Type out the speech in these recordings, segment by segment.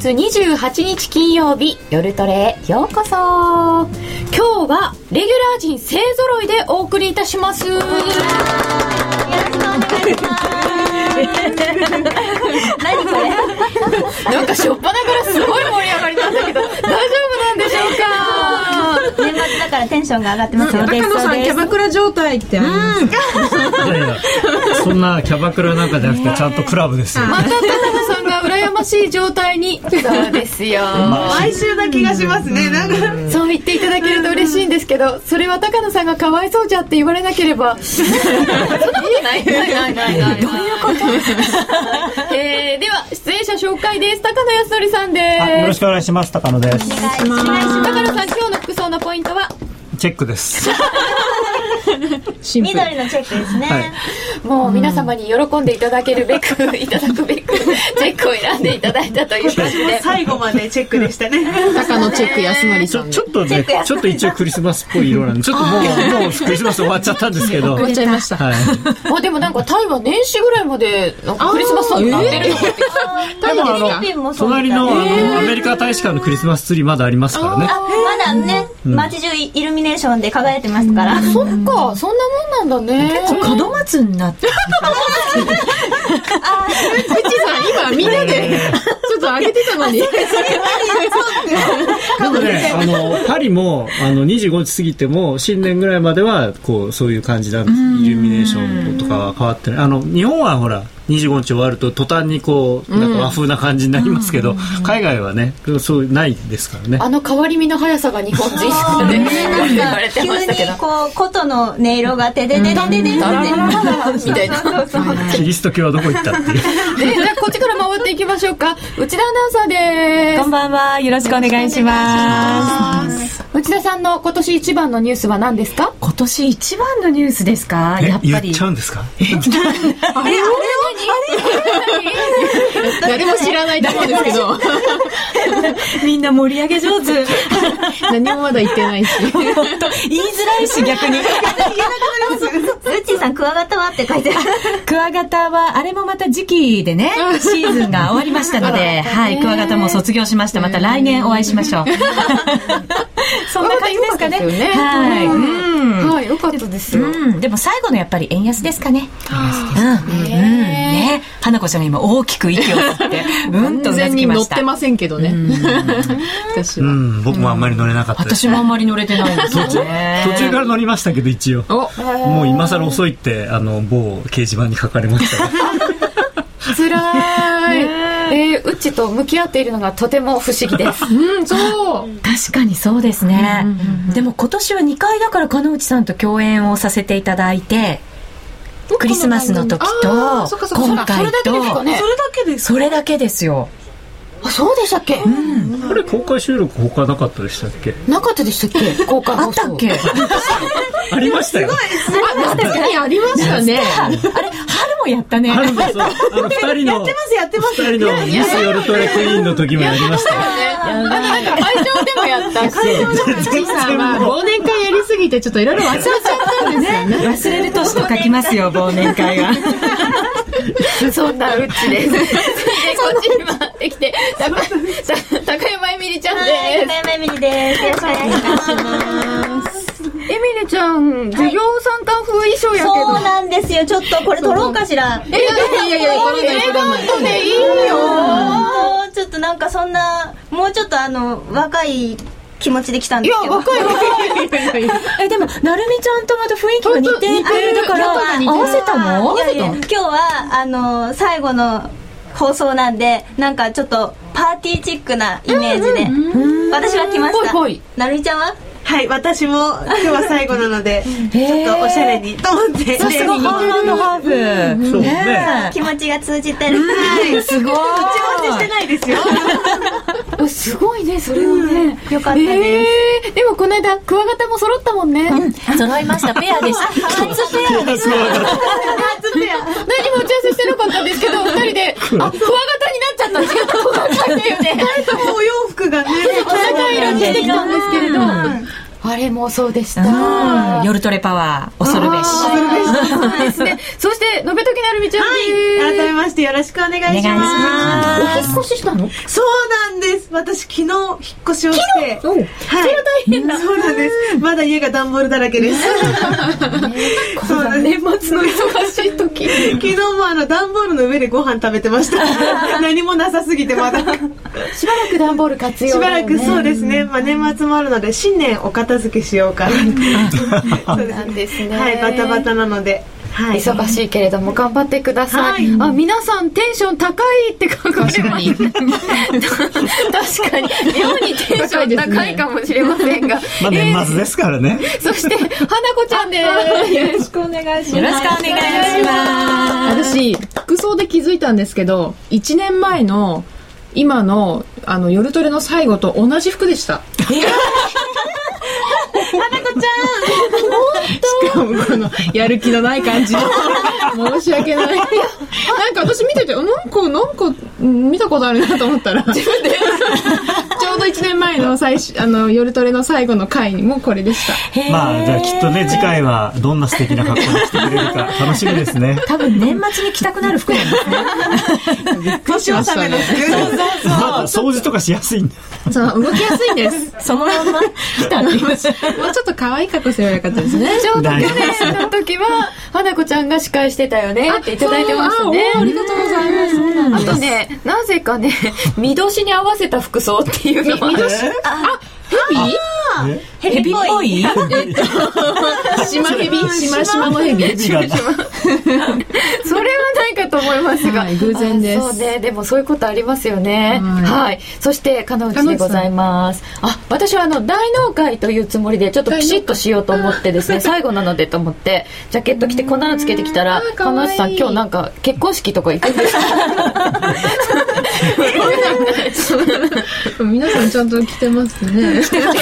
月28日金曜日夜トレへようこそ。今日はレギュラー陣勢ぞろいでお送りいたします。よろしくお願いします何これ？なんかしょっぱなからすごい盛り上がりなんだけど大丈夫なんでしょうか？年末だからテンションが上がってますよ、高野さんキャバクラ状態ってあります、いやいやそんなキャバクラなんかじゃなくてちゃんとクラブですよ。またましい状態にそうですよ。毎週な気がしますねなんか。そう言っていただけると嬉しいんですけどそれは高野さんがかわいそうじゃって言われなければ。そんなことない。ないないないないどういうこと？えー、では出演者紹介です。高野康則さんです。よろしくお願いします。高野です。お願いします。高野さん今日の服装のポイントは？チェックです緑のチェックですね、はいもう皆様に喜んでいただけるべく、いただくべく、チェックを選んでいただいたという感じで。最後までチェックでしたね。高野チェック安則さん。ちょっとね、ちょっと一応クリスマスっぽい色なんで、ちょっともう、もうクリスマス終わっちゃったんですけど。終わっちゃいました。はい。あ、でもなんかタイは年始ぐらいまで、クリスマスソンってるのタイでもあの、隣のアメリカ大使館のクリスマスツリーまだありますからね。まだね、街中イルミネーションで輝いてますから。そっか、そんなもんなんだね。門松になって。あ、うちさん、今みんなで、ちょっと上げてたのに。でもね、あの、パリも、あの、25日過ぎても、新年ぐらいまでは、こう、そういう感じなんです。イルミネーションとかは変わってない。あの、日本はほら、25日終わると途端にこうなんか和風な感じになりますけど、海外はねそうないですからね。あの変わり身の速さが日本人。とね。言われてましたけど急にこう琴の音色がてででででででみたいなキリスト教はどこ行ったっていう。で じゃあこっちから回っていきましょうか内田アナウンサーです。こんばんは。よろしくお願いします。内田さんの今年一番のニュースは何ですか？今年一番のニュースですか？やっぱり。言っちゃうんですか？あれ？あれ？誰も知らないと思うんですけど。みんな盛り上げ上手。何もまだ言ってないし。言いづらいし逆に。ウッチーさんクワガタはって書いてある。クワガタはあれもまた時期でねシーズンが終わりましたのではいクワガタも卒業しました。また来年お会いしましょう。そんな感じですかね。はい、うん、はい、よかったですよ、うん、でも最後のやっぱり円安ですかね。円安ですうん、うん。ね花子ちゃんが今大きく息を吸って うんとうなずきました。乗ってませんけどね。私は、うん、僕もあんまり乗れなかった私もあんまり乗れてないです途中途中から乗りましたけど一応。もう今更遅いってあの某掲示板に書かれました。つらい、えー、うちと向き合っているのがとても不思議です。うんそう。確かにそうですね、でも今年は2回だから金内さんと共演をさせていただいてクリスマスの時と今回と。それだけですそれだけですよ。あそうでしたっけ、うん、あれ公開収録他なかったでしたっけ？なかったでしたっけ？公開あったっけ？ありましたよ。あ確かにありましたね。あれやったね。春もそう。あの 二人のやってますやってます。二人のミスヨルトレクイーンの時もやりました。よあのなんか会場でもやった。会場でもさ忘年会やりすぎてちょっといろいろ忘れちゃったんですよね。忘れる年と書きますよ忘年会が。そんなうちです。で、こっちに回ってきて、高高山えみりちゃんです。高山えみりです。よろしくお願いします。エミリちゃん、授業参観風衣装やけど。そうなんですよ。ちょっとこれ撮ろうかしら。え、いやいやいや、これね、これいいよ。ちょっとなんかそんな、もうちょっとあの、若い気持ちで来たんですけど。いや、若い若い。え、でも、なるみちゃんとまた雰囲気が似て似てるから、合わせたのいやいや、今日は、あの、最後の放送なんで、なんかちょっと、パーティーチックなイメージで、私は来ました。ほいほいなるみちゃんは？はい私も今日は最後なので ちょっとおしゃれにと思って。さすがハーフハーフ。そうね。気持ちが通じてる。はい。すごい。打ち合わせしてないですよ。すごいね、それはね。よかったです。えー、でもこの間、クワガタも揃ったもんね。揃いました。ペアでした。初ペアでした。何も打ち合わせしてなかったんですけど、二人で、あ、クワガタになっちゃった。違う、クワガタだよね。二人ともお洋服がね高い色にしてきたんですけれど。あれもそうでした。うん夜トレパワー恐るべし そうですね。そして、のべときなるみちゃんはい、改めましてよろしくお願いします。お願いしますお引っ越ししたの？そうなんです。私昨日引っ越しをして、おうはい、それは大変だ。そうなんです。まだ家が段ボールだらけです。そうなんです。年末の忙しい時。昨日もあの段ボールの上でご飯食べてました。何もなさすぎてまだ。しばらく段ボール活用しばらくそうですね。まあ年末もあるので新年お片付けしようかな。そうですなんですね。はい、バタバタなので。はい。忙しいけれども頑張ってください、はい。あ皆さんテンション高いって考え確かに。確かに妙にテンション高いかもしれませんが、まあ年末ですからね。そして花子ちゃんです。よろしくお願いしよろしくお願いします。私服装で気づいたんですけど1年前の今のあの夜トレの最後と同じ服でしたしかもこのやる気のない感じ。申し訳ない。なんか私見ててなんかなんか見たことあるなと思ったら。自分で。ょうど1年前の最初あの夜トレの最後の回にもこれでした。まあじゃあきっとね次回はどんな素敵な格好で来てくれるか楽しみですね。多分年末に着たくなる服なんですね。年納めの服。まだ掃除とかしやすいんだ。そう動きやすいんです。そのまんま来たっていうもうちょっと可愛い格好すればよかったですね。ちょうど去年の時は花子ちゃんが司会してたよね。っていただいてましたね。あありがとうございます。あとねなぜかね見年に合わせた服装っていうのはヘビっぽい？島ヘビ島島のヘビヘビがそれはないかと思いますが、はい偶然です。あそうね。でもそういうことありますよね。はい。はい、そして金内でございます。あ私はあの大納会というつもりでちょっとピシッとしようと思ってですね最後なのでと思ってジャケット着てこんなのつけてきたらかわいい金内さん今日なんか結婚式とか行くんですか？皆さんちゃんと着てますね着てます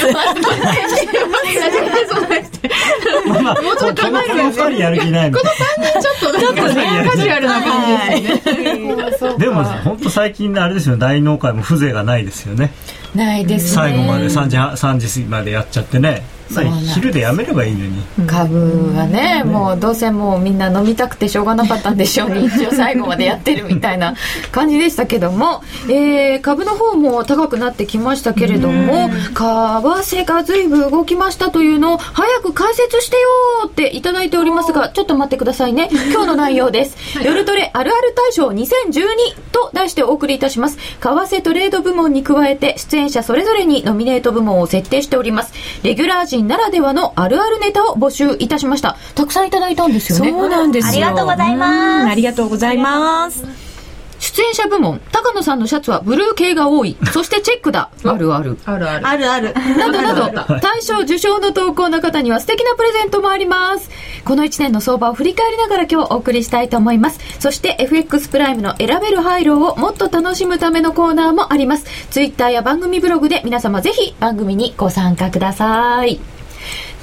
まあまあ、もうちょっとこのこの二人やる気ないの。この三人ちょっとちょっとねカジュアルな感じですよねでも本当最近あれですよ大納会も風情がないですよね。ないですね最後まで3時3時過ぎまでやっちゃってね。そうなんです。昼でやめればいいのに。株はね、もうどうせもうみんな飲みたくてしょうがなかったんでしょうに 一応最後までやってるみたいな感じでしたけども、えー株の方も高くなってきましたけれども為替が随分動きましたというのを早く解説してよーっていただいておりますがちょっと待ってくださいね。今日の内容です。夜トレあるある大賞2012と題してお送りいたします。為替トレード部門に加えて出演者それぞれにノミネート部門を設定しております。レギュラー陣ならではのあるあるネタを募集いたしました。たくさんいただいたんですよね。そうなんですよ。ありがとうございます。うんありがとうございます出演者部門高野さんのシャツはブルー系が多い そしてチェックだあるあるあるあるあるある。などなど、大賞受賞の投稿の方には素敵なプレゼントもあります。この1年の相場を振り返りながら今日お送りしたいと思います。そして FX プライムの選べる配慮をもっと楽しむためのコーナーもあります。ツイッターや番組ブログで皆様ぜひ番組にご参加ください。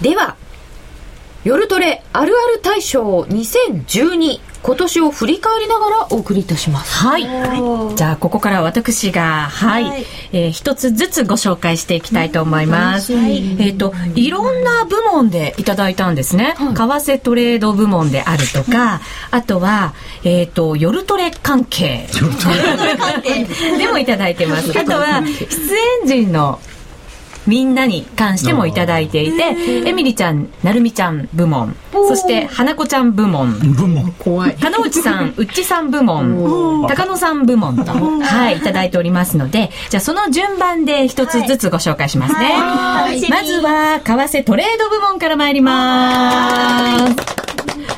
では、夜トレあるある大賞2012今年を振り返りながらお送りいたします。はい。じゃあ、ここから私が、はい、はいえー一つずつご紹介していきたいと思います。えっ、と、いろんな部門でいただいたんですね。為替トレード部門であるとか、あとは、えっ、と、夜トレ関係。でもいただいてます。あとは、出演陣のみんなに関してもいただいていて、エミリちゃん、なるみちゃん部門、そして花子ちゃん部門、部門。怖い。金内さん、うっちさん部門、高野さん部門と、はい、いただいておりますので、じゃあその順番で一つずつご紹介しますね。まずは、為替トレード部門から参ります。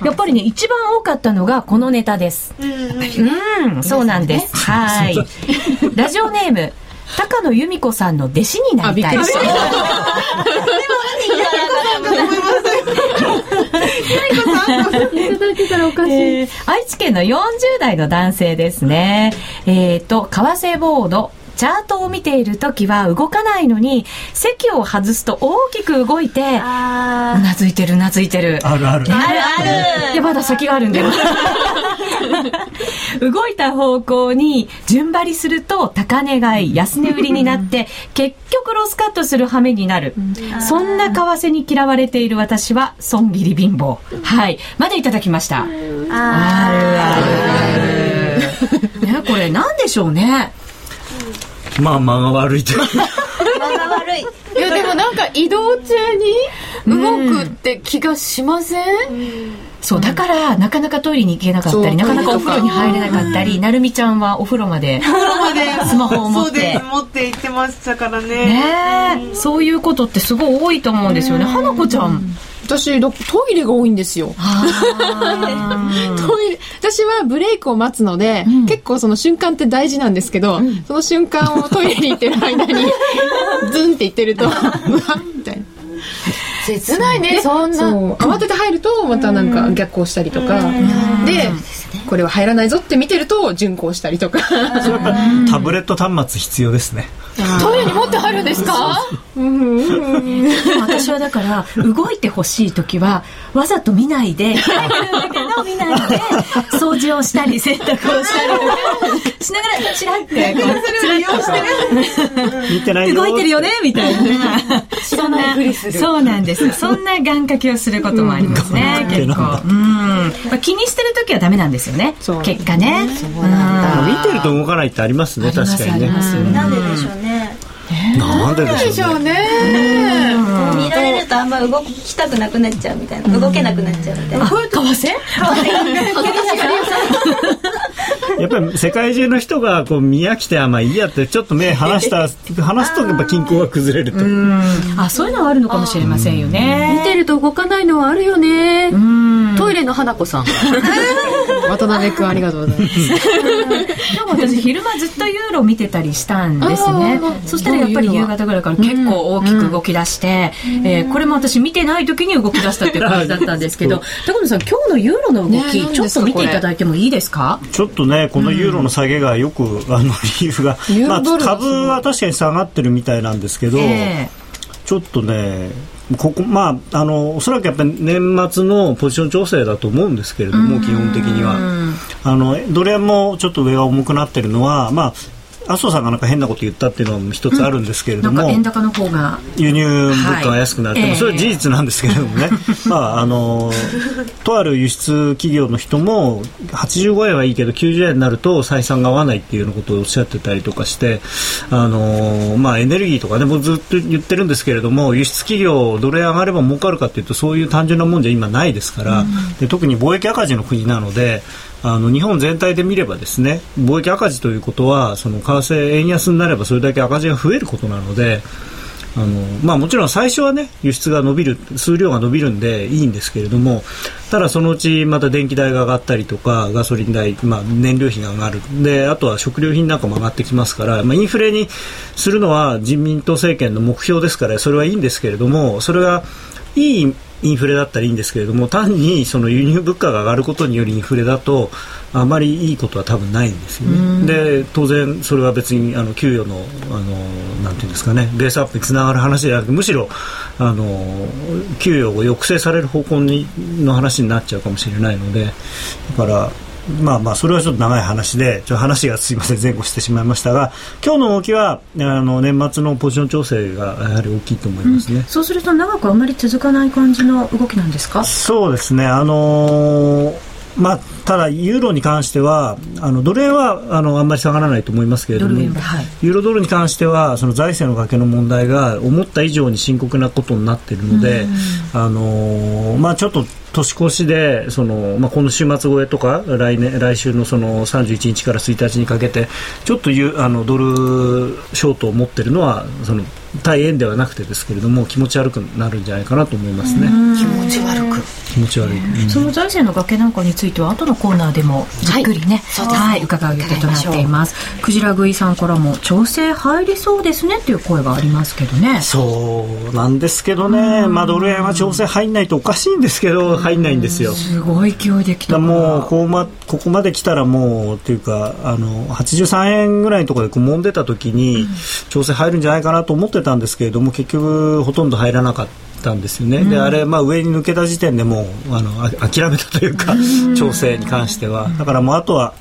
やっぱりね、一番多かったのがこのネタです。うん、そうなんです。はい。ラジオネーム、高野由美子さんの弟子になりたい。たいただいてたらおかしい。えー愛知県の40代の男性ですね。えっ、と、為替ボード、チャートを見ている時は動かないのに席を外すと大きく動いてうあなずいてるうなずいてる。あるある。ーある。あるいやまだ先があるんだよ。動いた方向に順張りすると高値買い安値売りになって結局ロスカットする羽目になる。そんな為替に嫌われている私は損切り貧乏。はい。までいただきました。あるある。ねこれなんでしょうねまあ間が悪いという。間が悪い。いやでもなんか移動中に動くって気がしません、そうだからなかなかトイレに行けなかったりなかなかお風呂に入れなかったりなるみちゃんはお風呂までまで。スマホを持って。そうです持って行ってましたからね。ねえ。そういうことってすごい多いと思うんですよね。花子ちゃん私どトイレが多いんですよ。トイレ私はブレイクを待つので、結構その瞬間って大事なんですけど、その瞬間をトイレに行ってる間に ズンって言ってると うわみたいな切ないねそんな。そう慌てて入るとまたなんか逆行したりとか。でこれは入らないぞって見てると巡行したりとか。それやっぱタブレット端末必要ですね。トイレに持って入るんですか？私はだから動いてほしい時はわざと見ないで入ってるんだけど見ないで掃除をしたり洗濯をしたり。しながらチラってこうチラッと。見てないよ動いてるよねみたいな。そんなそうなんですそんな願掛けをすることもありますね結構。うん。まあ気にしてる時はダメなんですよねそう。結果ね。そうなん見てると動かないってありますね確かにね。なんででしょうねなんででしょうね。見られるとあんま動きたくなくなっちゃうみたいな。動けなくなっちゃうみたいな。為替？やっぱり世界中の人がこう見飽きてあまあいいやってちょっっと目離した離すとやっぱ均衡が崩れると。あそういうのはあるのかもしれませんよね。見てると動かないのはあるよね。トイレの花子さん。渡辺君ありがとうございます。今日私昼間ずっとユーロ見てたりしたんですね。そしたらやっぱり夕方ぐらいから結構大きく動き出して、えーこれも私見てない時に動き出したっていう感じだったんですけど高野さん今日のユーロの動き、ねちょっと見ていただいてもいいですか？ちょっとねこのユーロの下げがよく、あの 理由が、まあ、株は確かに下がってるみたいなんですけど、えちょっとねここまああのおそらくやっぱり年末のポジション調整だと思うんですけれども基本的には。あのドル円もちょっと上が重くなってるのはまあ麻生さんがなんか変なこと言ったっていうのも一つあるんですけれども、なんか円高の方が輸入物価が安くなって、はいまあそれは事実なんですけれどもね、まああのとある輸出企業の人も85円はいいけど90円になると採算が合わないっていうようなことをおっしゃってたりとかしてあの、まあ、エネルギーとかねもうずっと言ってるんですけれども輸出企業どれ上がれば儲かるかっていうとそういう単純なもんじゃ今ないですから、で特に貿易赤字の国なのであの日本全体で見ればですね貿易赤字ということはその為替円安になればそれだけ赤字が増えることなので。あのまあ、もちろん最初はね輸出が伸びる数量が伸びるんでいいんですけれどもただそのうちまた電気代が上がったりとかガソリン代、まあ、燃料費が上がるであとは食料品なんかも上がってきますから、まあ、インフレにするのは自民党政権の目標ですからそれはいいんですけれどもそれがいいインフレだったらいいんですけれども単にその輸入物価が上がることによるインフレだとあまりいいことは多分ないんですよね。で当然それは別にあの給与のあのなんていうんですかねベースアップにつながる話じゃなくてむしろあの給与を抑制される方向にの話になっちゃうかもしれないのでだからまあまあそれはちょっと長い話でちょっと話がすいません前後してしまいましたが今日の動きはあの年末のポジション調整がやはり大きいと思いますね。そうすると長くあんまり続かない感じの動きなんですか？そうですね、あのーまあ、ただ、ユーロに関しては、あのドル円はあのあんまり下がらないと思いますけれども、ユーロドルに関しては、その財政の崖の問題が思った以上に深刻なことになっているので、あのーまあ、ちょっと年越しで、そのまあ、この週末超えとか、来年来週のその31日から1日にかけて、ちょっとゆあのドルショートを持っているのは、その対円ではなくてですけれども、気持ち悪くなるんじゃないかなと思いますね。気持ち悪く気持ち悪い、うん。その財政の崖なんかについては後のコーナーでもじっくりね、はい、伺う予定となっています。クジラ食いさんからも調整入りそうですねっていう声がありますけどね。そうなんですけどね、まあ、ドル円は調整入んないとおかしいんですけど入んないんですよ。すごい勢いできた。もうここ,、ま、ここまで来たらもうっていうかあの83円ぐらいのところでこう揉んでた時に調整入るんじゃないかなと思ってたんですけれども結局ほとんど入らなかったんですよね、であれ、まあ、上に抜けた時点でもうあのあ諦めたというか、調整に関しては。だからもうあとは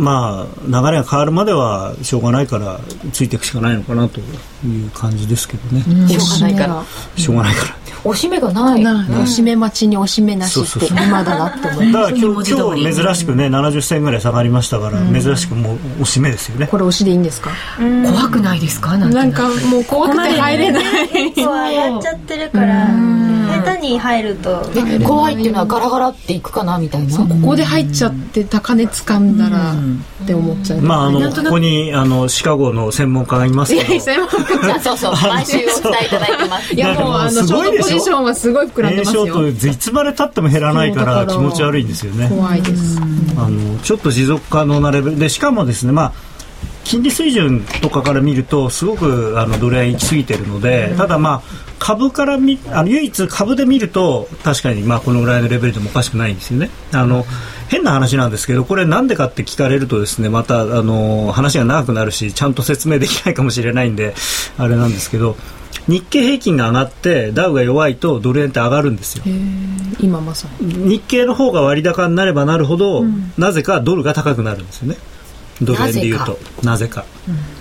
まあ、流れが変わるまではしょうがないからついていくしかないのかなという感じですけどね、しょうがないから。しょうがないから。おしめがない。なおしめ待ちにおしめなしって今だなって思いだから今日今日珍しくね70銭ぐらい下がりましたから、珍しくもうおしめですよね。これ推しでいいんですか？怖くないですか？なんとなんかもう怖くて入れない。結構上がっちゃってるから下手に入ると。で怖いっていうのはガラガラっていくかなみたいな。ここで入っちゃって高値掴んだらって思っちゃう。まああのここにあのシカゴの専門家がいますけど。専門家。あ そうそう。毎週お伝えいただいてます。いやもうあのショートポジションはすごい膨らんでますよ。といつまでたっても減らないから気持ち悪いんですよね。怖いです。あのちょっと持続可能なレベルでしかもですねまあ金利水準とかから見るとすごくあのドル円行き過ぎてるので、ただまあ株から見あの唯一株で見ると確かにまあこのぐらいのレベルでもおかしくないんですよね。あの変な話なんですけどこれなんでかって聞かれるとですねまたあの話が長くなるしちゃんと説明できないかもしれないんであれなんですけど日経平均が上がってダウが弱いとドル円って上がるんですよ。今まさに日経の方が割高になればなるほど、なぜかドルが高くなるんですよねドル円でいうとなぜか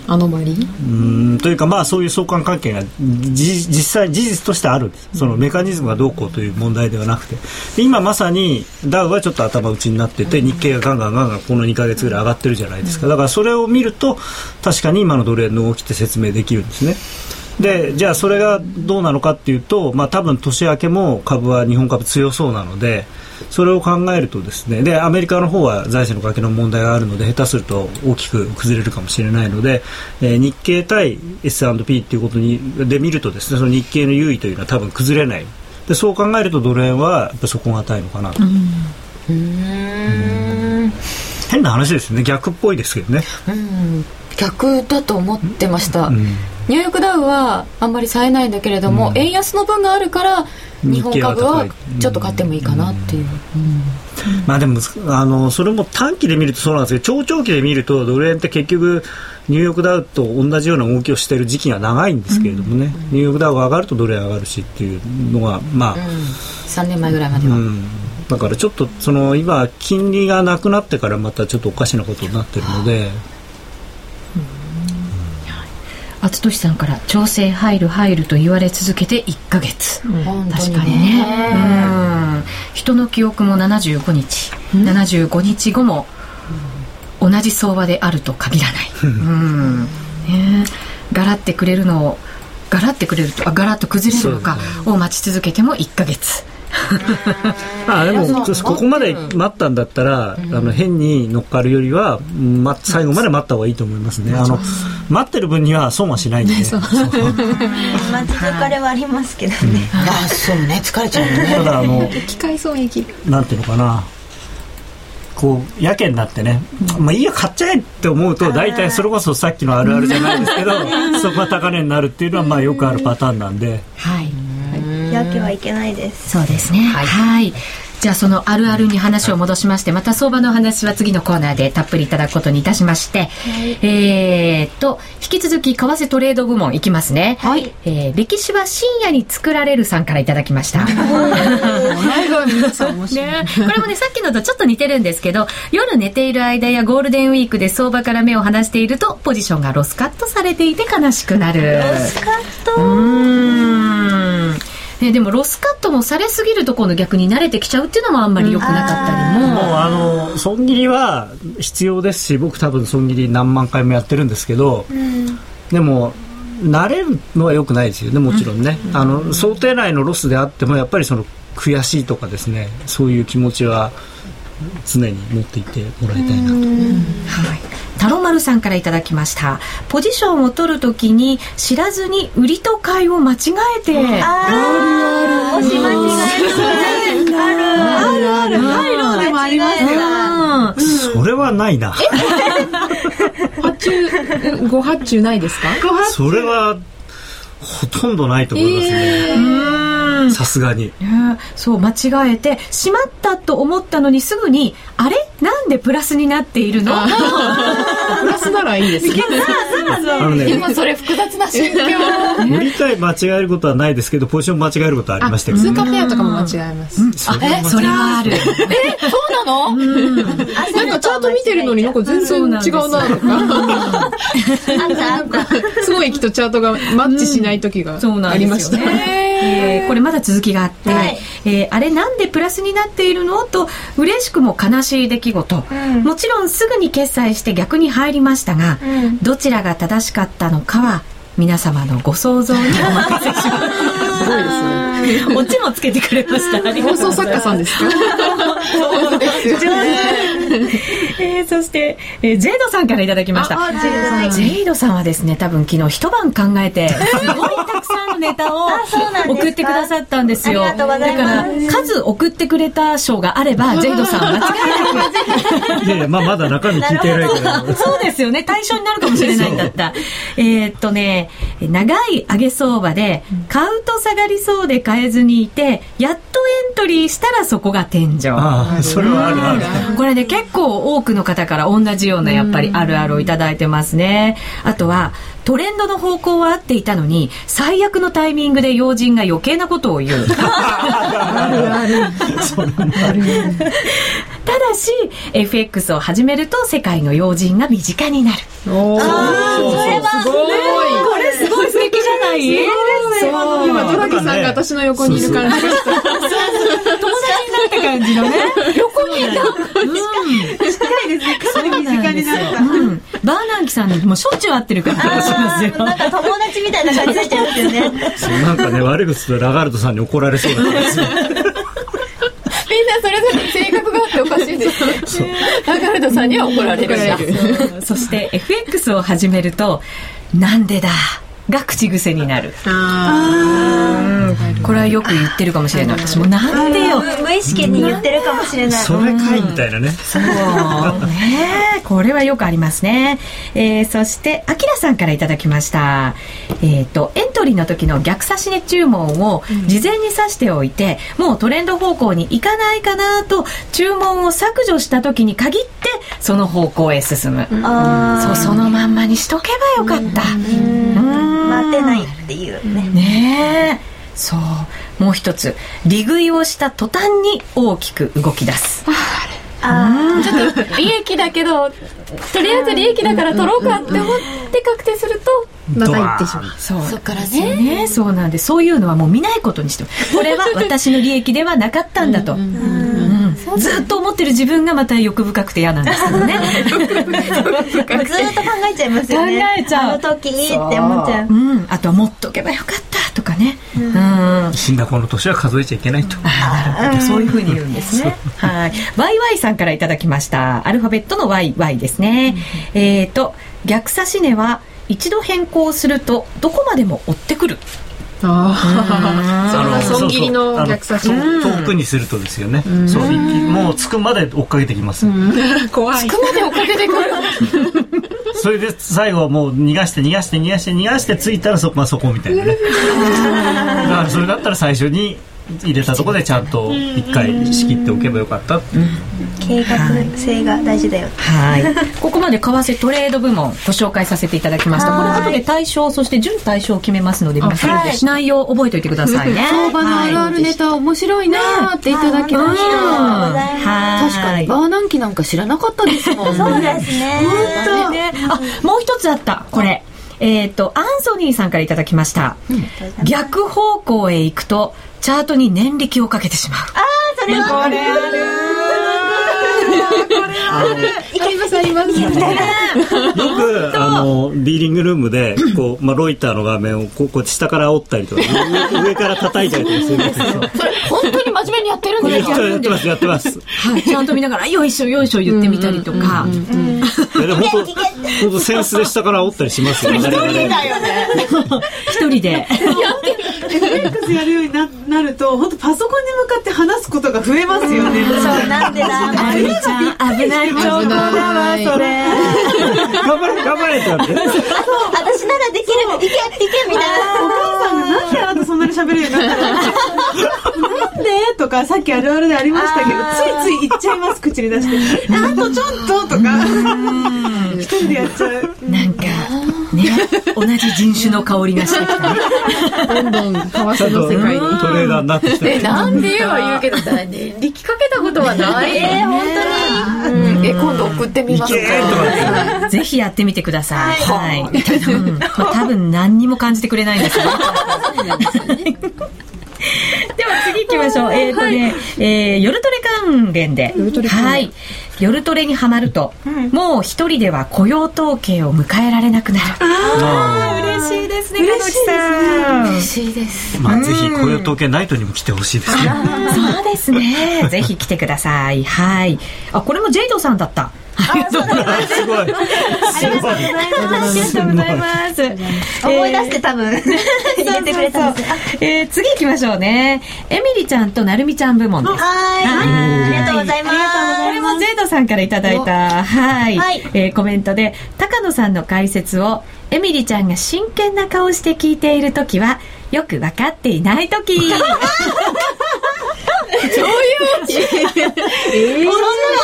アノマリーうーんというかまあそういう相関関係がじ実際事実としてあるんです。そのメカニズムがどうこうという問題ではなくて。で今まさにダウはちょっと頭打ちになってて日経がガンガンガンガンこの2か月ぐらい上がってるじゃないですか。だからそれを見ると確かに今のドル円の動きって説明できるんですねでじゃあそれがどうなのかっていうと、まあ、多分年明けも株は日本株強そうなのでそれを考えるとですねでアメリカの方は財政の崖の問題があるので下手すると大きく崩れるかもしれないので、えー日経対 S&P っていうことにで見るとですねその日経の優位というのは多分崩れない。でそう考えるとドル円はやっぱ底堅いのかなと、変な話ですよね。逆っぽいですけどね、うん。逆だと思ってました、うんニューヨークダウはあんまり冴えないんだけれども、円安の分があるから日本株はちょっと買ってもいいかなっていう、まあでもあのそれも短期で見るとそうなんですけど長長期で見るとドル円って結局ニューヨークダウと同じような動きをしている時期が長いんですけれどもね、ニューヨークダウが上がるとドル円上がるしっていうのがまあ、3年前ぐらいまでは、うん、だからちょっとその今金利がなくなってからまたちょっとおかしなことになってるので、厚俊さんから調整入る入ると言われ続けて1ヶ月、本当に確かにね。うん。人の記憶も75日、75日後も同じ相場であると限らない、うん。ね、ガラってくれるのをガラってくれるとあガラッと崩れるのかを待ち続けても1ヶ月。ま あでもここまで待ったんだったら、あの変に乗っかるよりは、ま、最後まで待った方がいいと思いますね、あの待ってる分には損はしないんで、そう。まあ疲れはありますけどね。あそうね。疲れちゃうよね。ただあの機械損益なんていうのかな。こうやけになってね、まあいいや買っちゃえって思うと大体それこそさっきのあるあるじゃないですけどそこが高値になるっていうのはまあよくあるパターンなんで。はいやけはいけないですそうですね。はい。じゃあそのあるあるに話を戻しまして、また相場の話は次のコーナーでたっぷりいただくことにいたしまして、えーっと、引き続き為替トレード部門いきますね。はい。えー歴史は深夜に作られるさんからいただきました。皆さん面白いね、これもねさっきのとちょっと似てるんですけど夜寝ている間やゴールデンウィークで相場から目を離しているとポジションがロスカットされていて悲しくなるロスカットうーんね、でもロスカットもされすぎると今度逆に慣れてきちゃうっていうのもあんまり良くなかったりも、もうあの損切りは必要ですし僕多分損切り何万回もやってるんですけど、でも慣れるのは良くないですよねもちろんね、あの想定内のロスであってもやっぱりその悔しいとかですねそういう気持ちは常に持っていてもらいたいなと、はい、タロマルさんからいただきました。ポジションを取るときに知らずに売りと買いを間違えてあー、もし間違えてある。あるある。ハイローでもありますよそれはないな。発注ご発注ないですか？それはほとんどないと思いますねさすがに。ね。そう間違えてしまったと思ったのにすぐにあれ？なんでプラスになっているの？プラスならいいですねあのね今それ複雑な心境売り買い間違えることはないですけどポジション間違えることはありましたけど。通貨ペアとかも間違えます。それはそれはある。そうなの？なんかチャート見てるのになんか全然違うなとか。あったあったすごい木とチャートがマッチしない時がありましたんですよね。えーこれまだ続きがあって、はい。えーあれなんでプラスになっているの？と嬉しくも悲しい出来事、もちろんすぐに決済して逆に入りましたが、どちらが正しかったのかは皆様のご想像にお任せします。すごいですね。オチもつけてくれました。放送作家さんですか？そうですよえーそして、えージェイドさんからいただきました。あジェイドさん。ジェイドさんはですね多分昨日一晩考えてすごいたくさんのネタを送ってくださったんですよ。ありがとうございだから数送ってくれた賞があれば ジェイドさん間違いなく。いやいやまあまだ中身聞いてないから。そうですよね。対象になるかもしれないんだった。えーっとね長い上げ相場で買うと下がりそうで買えずにいてやっとエントリーしたらそこが天井ああそれはあるある。これね結構多くの方から同じようなやっぱりあるあるをいただいてますね。あとはトレンドの方向は合っていたのに最悪のタイミングで要人が余計なことを言う。ただし FX を始めると世界の要人が身近になる。お ーそれはすごいこれすごい素敵じゃないそう。今ドラギさんが私の横にいる感じが。して友達になった感じのね。横にいた。近いですね。かなり身近になった。うん、バーナンキさんにもうしょっちゅう会ってる感じがしますよあーなんか友達みたいな感じになっちゃうんですよねそう。なんかね悪口とラガルドさんに怒られそうな感じ。みんなそれぞれ性格があっておかしいですね。ラガルドさんには怒られる。しそして FX を始めると「なんでだ」が口癖になる。うん。これはよく言ってるかもしれない。私も「なんでよ」無意識に言ってるかもしれない。それかいみたいなね。そうね。えこれはよくありますね、えーそしてあきらさんからいただきました。えっ、とエントリーの時の逆差し値注文を事前に指しておいて、もうトレンド方向に行かないかなと注文を削除した時に限ってその方向へ進む、あそうそのまんまにしとけばよかった。うん待てないっていうね。ねえ。そう。もう一つ。利食いをした途端に大きく動き出す。あちょっと利益だけどとりあえず利益だから取ろうかって思って確定するとまた行ってしまう。そう。そっからね。ねそうなんでそういうのはもう見ないことにしても。これは私の利益ではなかったんだと。うんずっと思ってる自分がまた欲深くて嫌なんですけどねーずっと考えちゃいますよね。考えちゃう。あの時って思っちゃう。う。ん。あとは持っとけばよかったとかね。うん。死ん。だこの年は数えちゃいけないと。あなるほど。そういうふうに言うんですね。はい。ワイワイさんからいただきました。アルファベットのワイワイですね。えっ、と、逆差し値は一度変更するとどこまでも追ってくる。あそん。なあの損切りの逆差しそう。そう遠くにするとですよね。そうもうつくまで追っかけてきます。怖い。つくまで追っかけてくる。それで最後はもう逃がして逃がして逃がして逃がして着いたらそこまあそこみたいなね。だからそれだったら最初に入れたところでちゃんと一回仕切っておけばよかった計画性が大事だよはい。ここまで為替トレード部門ご紹介させていただきました。これ後で対象、そして準対象を決めますので、皆さんはい内容を覚えておいてくださいね。相場のあるあるネタ面白いなーっていただきましたはい。確かにバーナンキなんか知らなかったですもん そうですねねあ、もう一つあった。これ。えっ、と、アンソニーさんからいただきました。逆方向へ行くと、チャートに念力をかけてしまう。それはこれある。ありますありますよ くあのディーリングルームでこう、まあ、ロイターの画面をこうこう下から折ったりとか上上から叩いたりとかするんですよ。本当に真面目にやってる？やってますやってますはい、ちゃんと見ながら、よいしょよいしょ言ってみたりとか。いやでも本当本当センスで下から折ったりしますよね。一人で。FX やる。ようにななると本当パソコンに向かって話すことが増えますよね。そうなんでだ。なるみちゃん、危ない。兆候だわ、それ。頑張れ頑張れってなって私ならできるい。けい。けみたい。お母さんがなんであなたそんなに喋るようになったのなんでとかさっきあるあるでありましたけどついつい言っちゃいます口に出して あとちょっととか一人でやっちゃうなんか、ね、同じ人種の香りがしてきたね。どんどん為替の世界に。ーダーになってきたえ、なんでは言うけど、だね、力かけたことはない。え本当に。うん、え、今度送ってみますか。ぜひやってみてください。はい。多分何にも感じてくれないんですよ。では次行きましょう。えっ、とね、えー夜トレ関連で。夜トレはい。夜トレにはまると、もう一人では雇用統計を迎えられなくなる。あー嬉しいですね、かのきさん。嬉しいです。まあぜひ雇用統計ナイトにも来てほしいですねそうですね。ぜひ来てください。はい。あ、これもジェイドさんだった。ありがとうございます。すごい。すごい。ありがとうござい。ます。思い。出して多分入れてくれたんですえ次行きましょうね。エミリちゃんとなるみちゃん部門です。はい。ありがとうござい。ますこれもゼイドさんからい。ただい。た、はい、えコメントで、高野さんの解説を、エミリちゃんが真剣な顔して聞い。てい。るときは、よく分かってい。ない。とき。そんなこ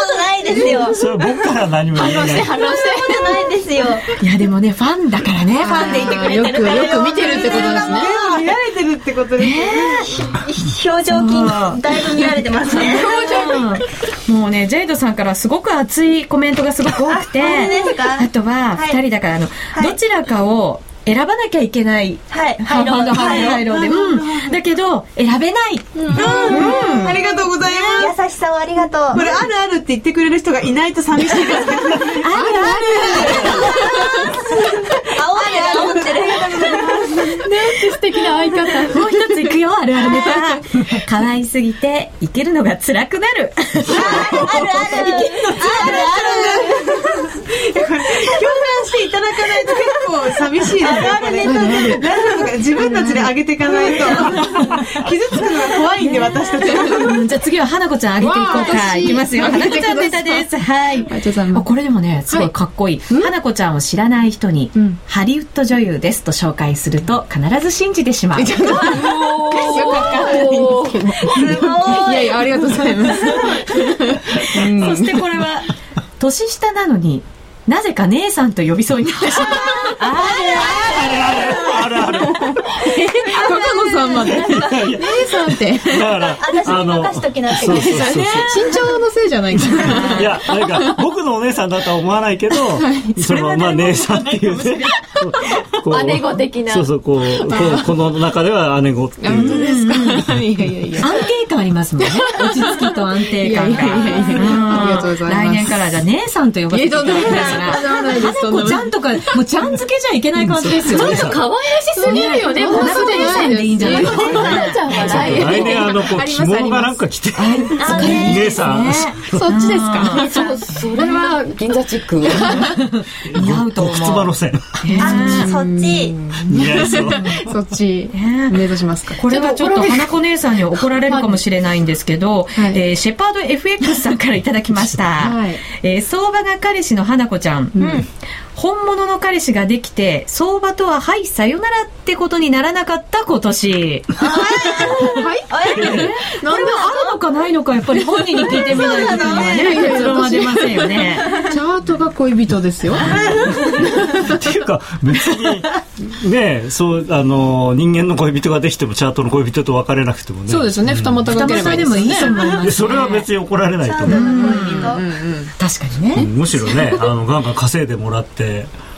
とないですよ。それは僕から何も言えない。そんなことないですよ。いや、でもね、ファンだからね、ファンでいてくれよく、てるからよく見てるってことですね。見られてるってことです表情筋だいぶ見られてますね。うんもうね、ジェイドさんからすごく熱いコメントがすごく多くて、あとははい。二人だから、あの、はい。どちらかを選ばなきゃいけない。はい。ハイロー。ド、ハイロー。ド、ハイローで。うん。だけど、選べない。ありがとうございます。優しさをありがとう。これあるあるって言ってくれる人がいないと寂しいです。ね青いが思ってる。素敵な相方。もう一ついくよ、あるあるネタ。可愛すぎて、生きるのが辛くなる。あるある。ある 共感していただかないと結構寂しいですよこれ大丈夫か自分たちで上げていかないと 傷つくのが怖いんで私たちうんじゃあ次は花子ちゃんあげていこうか。いきますよ。私花子ちゃんネタです。はい。これでもね、すごいかっこいい。花子ちゃんを知らない人に、んハリウッド女優ですと紹介すると必ず信じてしまう。よくわかんないんですけど。いやいや、ありがとうございます。そしてこれは、年下なのに、なぜか姉さんと呼びそうになってしまう。あるある高野 さんまで。姉 さんって。だから私に任しときなってそうそうそうそう身長のせいじゃないかな。いや、なんか、僕のお姉さんだとは思わないけど、そのまま姉さんっていうね。姉子的なそうそう、こう、こうこの中では姉子って本当いう。ですか？いやいやいや。安定感ありますもんね。落ち着きと安定感ありがとうございます来年からじゃあ姉さんと呼ばせていただきますが。とんでもないです。とんでもない花子ちゃんとか、もうちゃん付けじゃいけない感じですよね。可愛らしすぎるよね、もうすでに。姉さんでいいんじゃないですか。来年あの、こう、着物がなんか着て、姉さん、そっちですか？そう、それは銀座チック。似合うと思う。靴場の線。あそっち。似合いそう。そっち、ね目指しますか。これはちょっと花子姉さんに怒られるかもしれないんですけど、はい。えーシェパード FX さんからいただきました、はい。えー相場が彼氏の花子ちゃん、本物の彼氏ができて相場とははいさよならってことにならなかった今年。これはあるのかないのかやっぱり本人に聞いてみないとにはね。結論は出ませんよね。チャートが恋人ですよ。っていうか、別に、ねそう、あの、人間の恋人ができても、チャートの恋人と別れなくてもね。そうですよね。二股がければいいですよね。二股でもいいと思いますでそれは別に怒られないと思う。確かにね、むしろね、あの、ガンガン稼いでもらって、し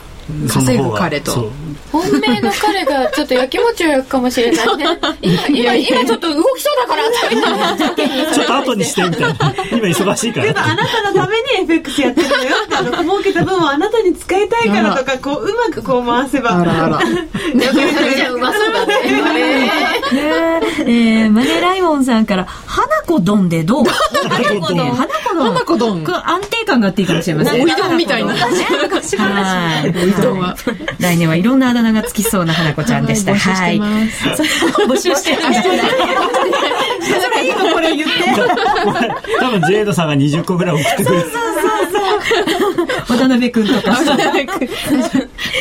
稼ぐ彼と。本命の彼がちょっとやきもちを焼くかもしれないね。今今今ちょっと動きそうだから。ってみたいな。ちょっと後にしてみたいな。今忙しいかでもあらなたのために FX やってるのよ。ってあの儲けた分をあなたに使いたいからとかこううまくこう回せば。あらあら。じ ゃあうまそう。だ ねねえーマネライオンさんから、花子丼でどう？花子丼。花子丼。花子丼これ安定感があっていいかもしれません。おいどんみたいな。はい。おいどんは来年はいろんなあだ名がつきそうな花子ちゃんでした。募集してますはい。募集してるんですそれいいのこれ言って。多分ジェイドさんが20個ぐらい送ってくれる渡辺くんとか。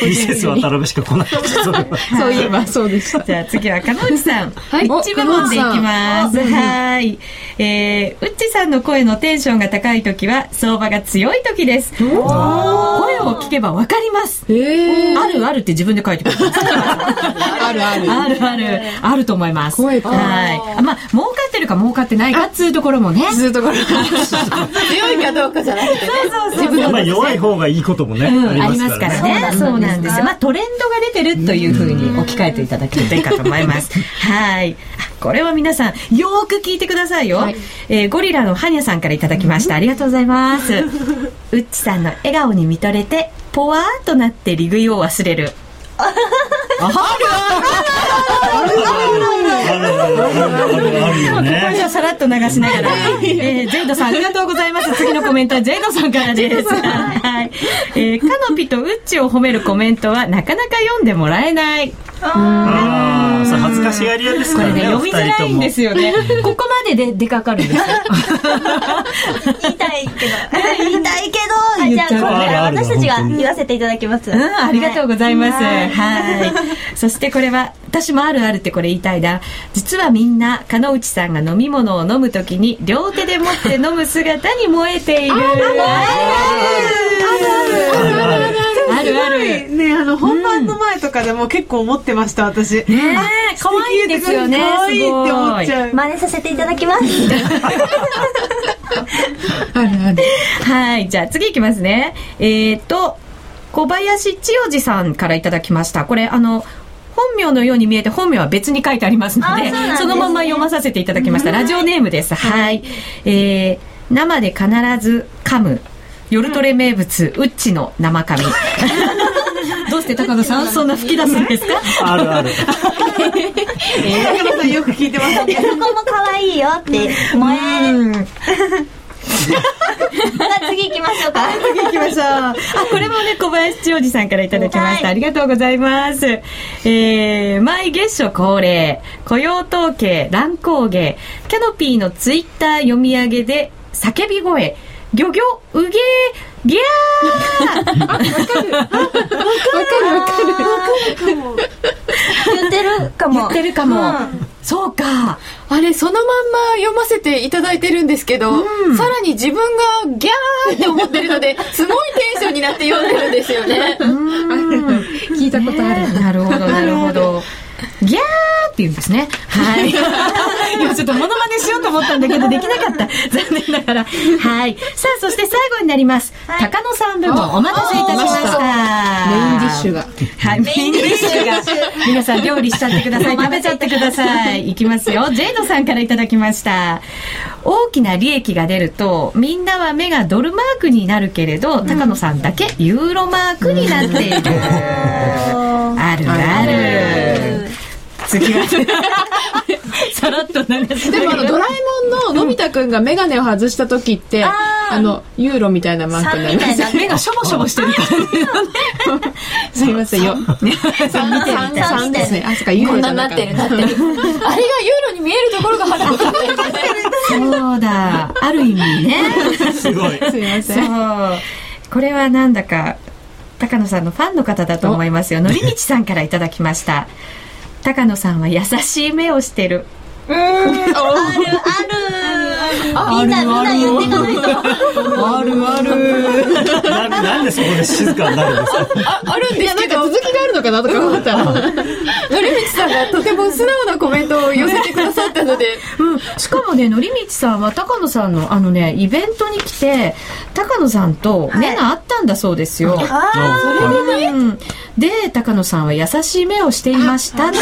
ミセス渡辺しか来ないそれはそういえばそうでしたじゃあ次は、かのうちさん。はいウッチ部門でいきます。はい。えー、ウッチさんの声のテンションが高い時は、相場が強い時です。声を聞けばわかります。あるあるって自分で書いてくれた。あるあるあるある、あると思います。声かはい。あまあ、儲かってるか儲かってないかっつうところもね。ずっとこれ 強いかどうかじゃなくてね自分のまあ弱い方がいいこともね、うん、ありますからね。そうなんですよ。まあ、トレンドが出てるというふうに置き換えていただけるといいかと思います。はい。あこれは皆さん、よーく聞いてくださいよ。はいえーゴリラのハニャさんからいただきました。ありがとうございます。うっちさんの笑顔に見とれて、ぽわーっとなって利食いを忘れる。あるあるあるよここにはさらっと流しながら、えー、ジェイドさんありがとうございます。次のコメントはジェイドさんからです。はい。えー、カノピとウッチを褒めるコメントはなかなか読んでもらえない。ああそれ恥ずかしがり屋ですこれね、からね読みづらいんですよね。ここまでで出かかるんですよ。言いたいけど言いたいけどじゃあ今回はある私たちが言わせていただきますうん、ありがとうございます。はいはい。そしてこれは、私もあるあるってこれ言いたいな。実はみんな、かのうちさんが飲み物を飲むときに、両手で持って飲む姿に燃えている。あるある。ねねあの本番の前とかでも結構思ってました私え、可愛いですよね。可愛いって思っちゃう真似させていただきますあるあるはい、じゃあ次いきますね。えーと、小林千代治さんからいただきました。これ、あの、本名のように見えて本名は別に書いてありますので、あそですねそのまま読まさせていただきました。ラジオネームです。はい。えー、生で必ず噛む。夜トレ名物、ウッチの生髪。どうして高野さんそんな吹き出すんですか？あるある高野さんよく聞いてますねそこも可愛いよって萌え 次行きましょうか次行きましょう。あ、これもね、小林千代治さんからいただきました。はいありがとうございます。えー、毎月初恒例、雇用統計、乱高下、キャノピーのツイッター読み上げで、叫び声、ギョギョ、うげー、ギャー！わかる。わかる。言ってるかも。言ってるかも。うん。そうか。あれそのまんま読ませていただいてるんですけど、さらに自分がギャーって思ってるので すごいテンションになって読んでるんですよね。聞いたことある。なるほど、なるほど。ギャーって言うんですね。はい。今ちょっとモノマネしようと思ったんだけど、できなかった。残念ながら。はい。さあ、そして最後になります。高野さん部門、お待たせいたしました。メインディッシュがはい、メインディッシュが。皆さん料理しちゃってください。食べちゃってください。いきますよ。ジェイドさんからいただきました。大きな利益が出ると、みんなは目がドルマークになるけれど、高野さんだけユーロマークになっている。あるある。次は、さらっと流しでもあの ドラえもんののび太くんが眼鏡を外した時ってあのユーロみたいなマークになります目がしょぼしょぼしてるから。すいませんよ見てみたい。3ですねあそっかユーロじゃなかっななってるなってるあれがユーロに見えるところが花子ちゃんだよねそうだ。ある意味ね。すごいたすいませそんう。これはなんだか、高野さんのファンの方だと思いますよ。のりみちさんからいただきました。高野さんは優しい目をしてる。あるあるみんなみんな言っていかないとあるある。ななんでそこで静かになるんですか？ああるんですけどなんか続きがあるのかなとか思ったら。のりみちさんがとても素直なコメントを寄せてくださったので。うん、しかもね、のりみちさんは高野さんのあのね、イベントに来て、高野さんと目が合ったんだそうですよ。あそれでね、で、高野さんは優しい目をしていましたって。あ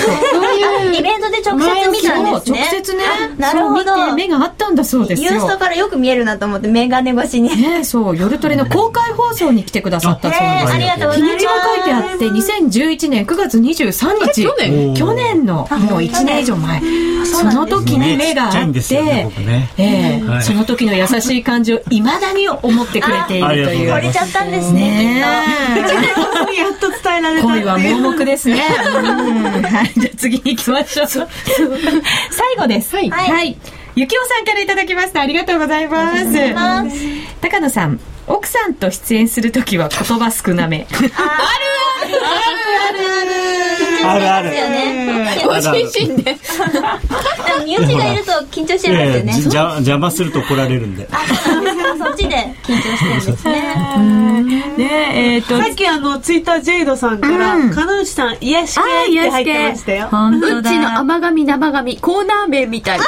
イベントで直接見たんですね。そう直接ね、なるほど。目が合ったんだそうですよ。ユーストからよく見えるなと思ってメガネ越しにねそう、夜トレの公開放送に来てくださったそうですありがとうございます日にちが書いてあって、2011年9月23日。去年去年の、もう1年以上前。その時に目があって、えその時の優しい感じを未だに思ってくれているという。あ惚れちゃったんですね。やっと伝えられた恋は盲目ですね。うんはい。じゃあ次に行きましょう。最後です。はい。はい。ゆきおさんからいただきました。ありがとうございます。高野さん、奥さんと出演するときは言葉少なめ。あるある。ですよねご自身で。身内がいると緊張しちゃいますよね。邪魔すると怒られるんで。そっちで緊張してるんですねねえ、えっと、さっきあのツイッタージェイドさんから「カヌーシさん癒し系」って入ってましたよ。本当だ。うちの甘神生神コーナー名みたい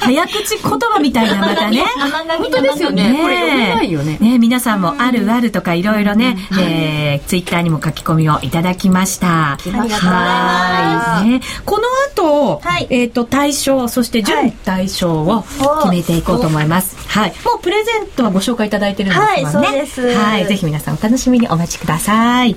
早口言葉みたいなまたね。本当ですよね。これ読めないよね。ね皆さんもあるあるとかいろいろね、えー、ツイッターにも書き込みをいただきました。ありがとうございます。ね、この後、はい。えっ、と、対象、そして準対象を決めていこうと思います。はい。もうプレゼントはご紹介いただいてるんですもんね。はいそうですはい。ぜひ皆さんお楽しみにお待ちください。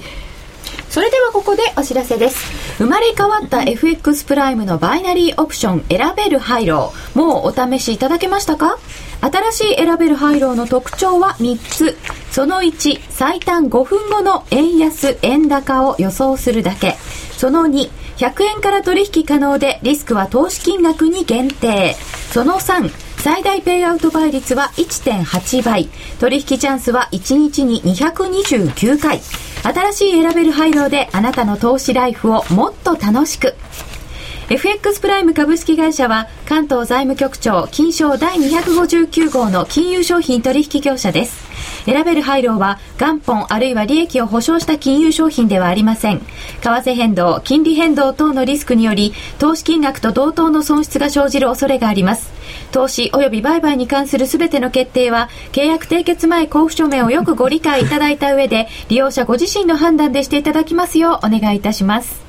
それではここでお知らせです。生まれ変わった FX プライムのバイナリーオプション選べるハイロー。もうお試しいただけましたか？新しい選べるハイローの特徴は3つ。その1最短5分後の円安円高を予想するだけ。その2 100円から取引可能でリスクは投資金額に限定。その3最大ペイアウト倍率は1.8倍。取引チャンスは1日に229回。新しい選べる配慮であなたの投資ライフをもっと楽しく。FX プライム株式会社は関東財務局長金賞第259号の金融商品取引業者です。選べる配慮は元本あるいは利益を保証した金融商品ではありません。為替変動金利変動等のリスクにより投資金額と同等の損失が生じる恐れがあります。投資及び売買に関する全ての決定は契約締結前交付書面をよくご理解いただいた上で利用者ご自身の判断でしていただきますようお願いいたします。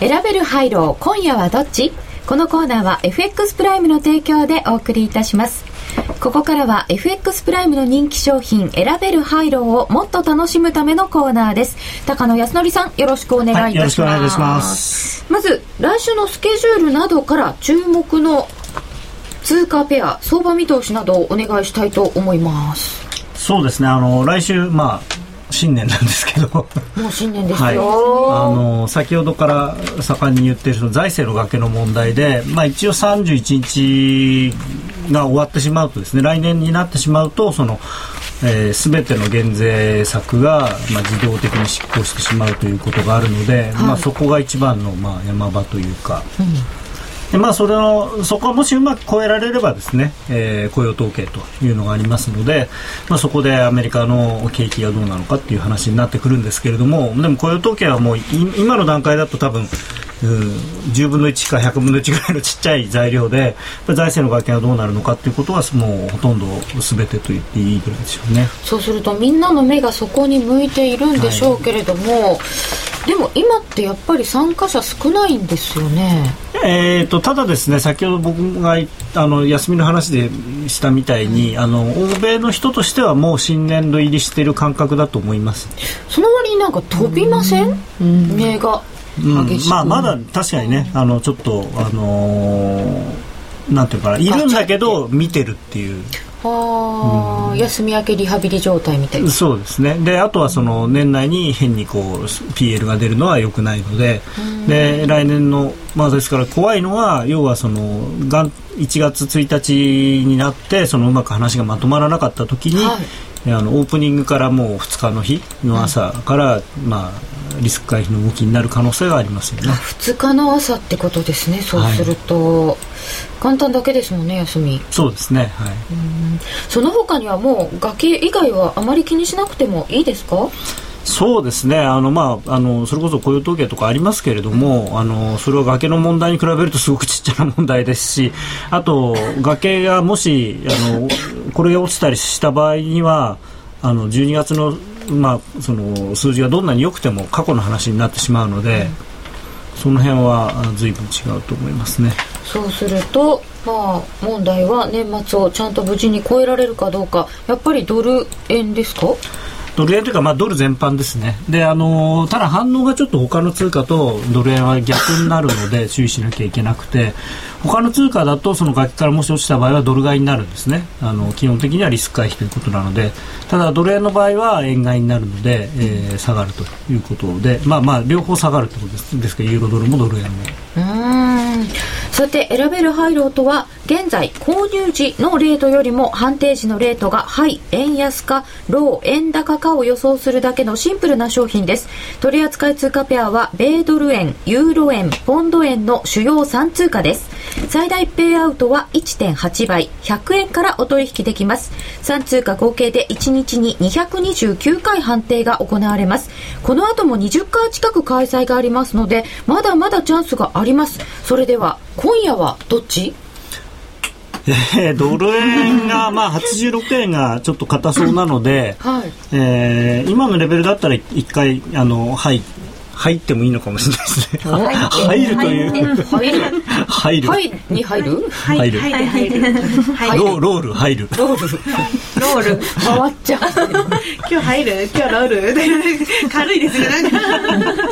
選べるハイロー今夜はどっち？このコーナーは FX プライムの提供でお送りいたします。ここからは FX プライムの人気商品選べるハイローをもっと楽しむためのコーナーです。高野康則さんよろしくお願いいたします、はいよろしくお願いいたします。まず来週のスケジュールなどから注目の通貨ペア相場見通しなどをお願いしたいと思います。そうですね。あの来週まあ新年なんですけど。もう新年ですよ、はい、あの先ほどから盛んに言ってるその財政の崖の問題で、まあ、一応31日が終わってしまうとですね来年になってしまうとその、えー、全ての減税策が、まあ、自動的に執行してしまうということがあるので、まあ、そこが一番の、まあ、山場というか。でまあ、それのそこはもしうまく超えられればですね、えー、雇用統計というのがありますので、まあ、そこでアメリカの景気がどうなのかっていう話になってくるんですけれどもでも雇用統計はもう今の段階だと多分うん、10分の1か100分の1ぐらいのちっちゃい材料で財政の外見はどうなるのかということはもうほとんど全てと言っていいぐらいでしょうねそうするとみんなの目がそこに向いているんでしょうけれども、はいでも今ってやっぱり参加者少ないんですよね。えーと、ただですね先ほど僕があの休みの話でしたみたいに、うん、あの欧米の人としてはもう新年度入りしている感覚だと思います。その割になんか飛びません、うん、目が激しく、うん、まあ、まだ確かにねあのちょっとあのー、なんていうかないるんだけど見てるっていうあ、うん、休み明けリハビリ状態みたいなそうですね。であとはその年内に変にこう PL が出るのはよくないのでで来年のまあですから怖いのは要はそのがん1月1日になってそのうまく話がまとまらなかった時に、はい、あのオープニングからもう2日の日の朝から、まあリスク回避の動きになる可能性がありますよね。2日の朝ってことですねそうすると、はい、元旦だけですもんね休み。そうですねはい。その他にはもう崖以外はあまり気にしなくてもいいですか？そうですねあの、まあ、あのそれこそ雇用統計とかありますけれども、うん、あのそれは崖の問題に比べるとすごくちっちゃな問題ですしあと崖がもしあのこれが落ちたりした場合にはあの12月のまあ、その数字がどんなに良くても過去の話になってしまうので、その辺は随分違うと思いますね。そうすると、まあ、問題は年末をちゃんと無事に超えられるかどうかやっぱりドル円ですか？ドル円というか、まあ、ドル全般ですね。で、あのただ反応がちょっと他の通貨とドル円は逆になるので 注意しなきゃいけなくて、他の通貨だとその崖からもし落ちた場合はドル買いになるんですね。あの基本的にはリスク回避ということなので、ただドル円の場合は円買いになるので、えー、下がるということで、まあまあ両方下がるということです。ですからユーロドルもドル円も。うんさて選べる配慮とは現在購入時のレートよりも判定時のレートがハイ円安かロー円高かを予想するだけのシンプルな商品です。取扱通貨ペアは米ドル円ユーロ円ポンド円の主要3通貨です。最大ペイアウトは1.8倍100円からお取引できます。3通貨合計で1日に229回判定が行われます。この後も20回近く開催がありますのでまだまだチャンスがあります。それでは今夜はどっち？えー、ドル円が、まあ、86円がちょっと硬そうなので、はい。えー、今のレベルだったら一回あの入入ってもいいのかもしれないですね。入るという。入る。入る。入に入る入る。入る。ロロール入る。ロール。ロール。回っちゃう。今日入る？今日ロール？軽いですね、なんか。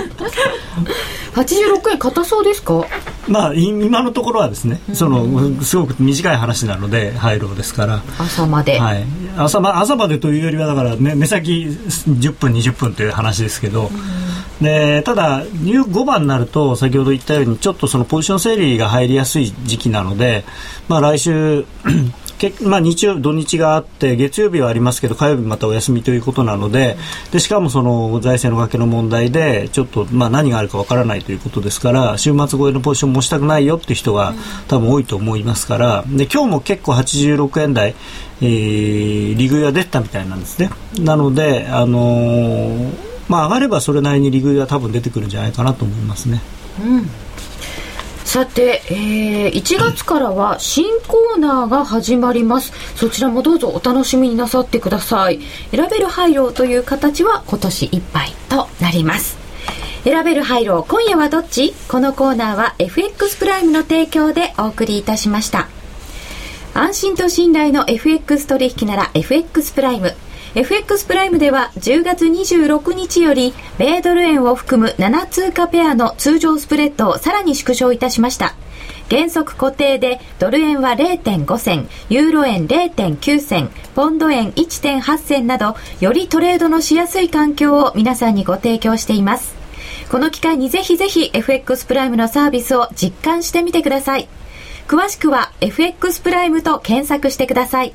86円硬そうですか？まあ今のところはですね、そのすごく短い話なので廃炉ですから。朝まで、はい、朝ま朝までというよりはだから、ね、目先10分20分という話ですけど、でただ5番になると先ほど言ったようにちょっとそのポジション整理が入りやすい時期なので、まあ、来週まあ、日曜土日があって月曜日はありますけど火曜日またお休みということなのででしかもその財政の崖の問題でちょっと、まあ、何があるかわからないということですから週末超えのポジションもしたくないよっていう人が多分多いと思いますからで今日も結構86円台、えー、利食いが出たみたいなんですね。なので、あのー、まあ、上がればそれなりに利食いは多分出てくるんじゃないかなと思いますね。うんさて、えー、1月からは新コーナーが始まります。そちらもどうぞお楽しみになさってください。選べる配慮という形は今年いっぱいとなります。選べる配慮今夜はどっち？このコーナーは FX プライムの提供でお送りいたしました。安心と信頼の FX 取引なら FX プライム。FX プライムでは10月26日より米ドル円を含む7通貨ペアの通常スプレッドをさらに縮小いたしました。原則固定でドル円は0.5銭、ユーロ円0.9銭、ポンド円1.8銭などよりトレードのしやすい環境を皆さんにご提供しています。この機会にぜひぜひ FX プライムのサービスを実感してみてください。詳しくは FX プライムと検索してください。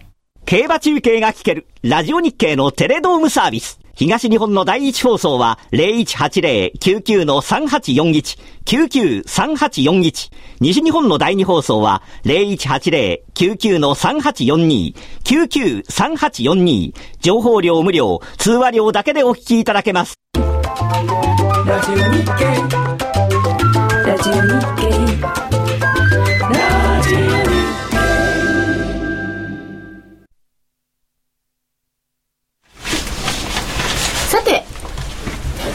競馬中継が聞ける、ラジオ日経のテレドームサービス。東日本の第一放送は、0180-99-3841、99-3841。西日本の第二放送は、0180-99-3842、99-3842。情報量無料、通話料だけでお聞きいただけます。ラジオ日経ラジオ日経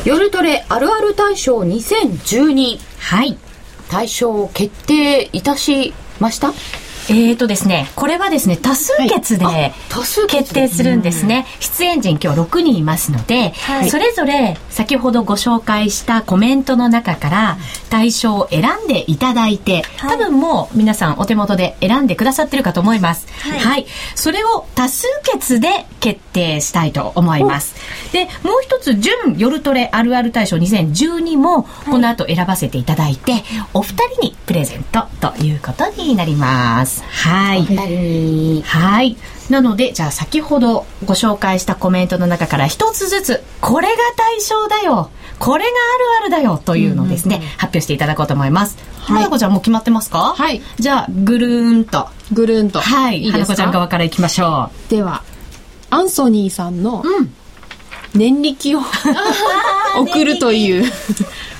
夜トレあるある大賞2012。はい。大賞決定いたしました？えーとですね、これはですね、多数決で多数決決定するんですね。出演陣今日6人いますので、はいそれぞれ先ほどご紹介したコメントの中から対象を選んでいただいて、はい多分もう皆さんお手元で選んでくださってるかと思います。はいはい。それを多数決で決定したいと思います。で、もう一つ、準夜トレあるある大賞2012もこの後選ばせていただいて、お二人にプレゼントということになります。はい。はい。なので、じゃあ先ほどご紹介したコメントの中から一つずつ、これが対象だよ。これがあるあるだよというのをですね、発表していただこうと思います。花子ちゃんもう決まってますか？はい。じゃあ、ぐるーんと。ぐるんと。はい。いい花子ちゃんか側からいきましょでは、アンソニーさんのう。うん。年力を送るという、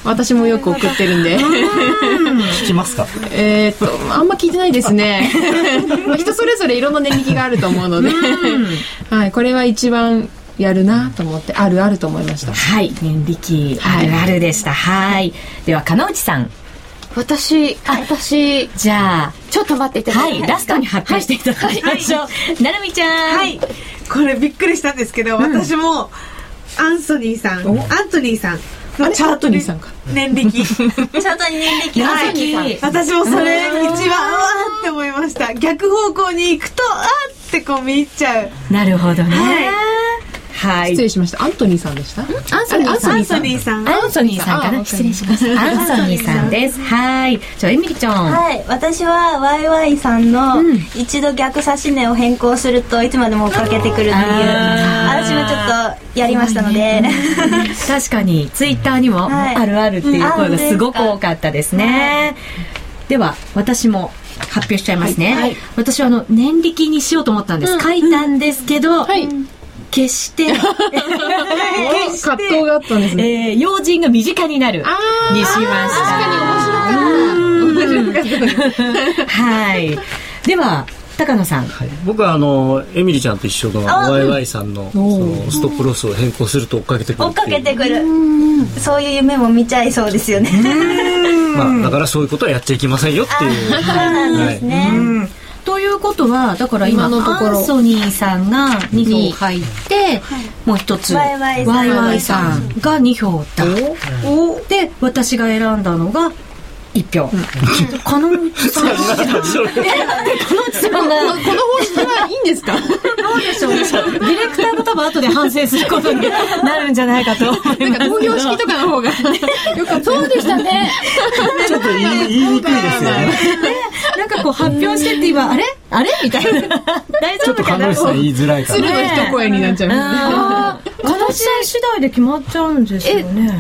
私もよく送ってるんで。聞きますか？えーっと、あんま聞いてないですね。まあ人それぞれいろんな年力があると思うので、はい、これは一番やるなと思って、あるあると思いました。はい。年力あるあるでした。はい。では、金内さん。私、私、じゃちょっと待っていた。だていいラストに発表していただきましょう。なるみちゃん。はい。これびっくりしたんですけど、私も、アンソニーさん、アントニーさんのチャートにさんか年力。チャートに年歴が はいはい私もそれ一番、うわーって思いました。逆方向に行くと、あーってこう見入っちゃう。なるほどね。はい。失礼しました。アントニーさんでした？アンソニーさんアンソニーさん。アンソニーさんかな？あ失礼します。アンソニーさんです。はい。じゃあ、エミリちゃん。はい私はワイワイさんの一度逆差し値を変更するといつまでも追っかけてくるっていう私もちょっとやりましたので 確かに、ツイッターにも、はいあるあるっていう声がうんすごく多かったですね。では、私も発表しちゃいますね。私は、あの、年力にしようと思ったんです。書いたんですけど、はい。決して、葛藤があったんですね。えー、用心が身近になる。あにしました。面白かった。はい。では、高野さん。はい、僕はあのエミリちゃんと一緒のワイワイさんのそのストップロスを変更すると追っかけてくる追っかけてくる。そういう夢も見ちゃいそうですよね。まあ、だからそういうことはやっちゃいけませんよっていう。そうなんですね、ということは、だから今、今のところ。アンソニーさんが2票入って、もう一つ、ワイワイさん。ワイワイさんが2票だ。で、私が選んだのが1票。金内さん、金内さんが、この方式はいいんですか？どうでしょう。ディレクターが多分後で反省することになるんじゃないかと思いますけど。なんか投票式とかの方がよかった。そうでしたね。ちょっと言いにくいですよねなんかこう発表してって今、あれ？あれ？みたいな。大ちょっと丈夫かな？金内さん言いづらいから鶴の一声になっちゃいますね。あー金内さん次第で決まっちゃうんですよね。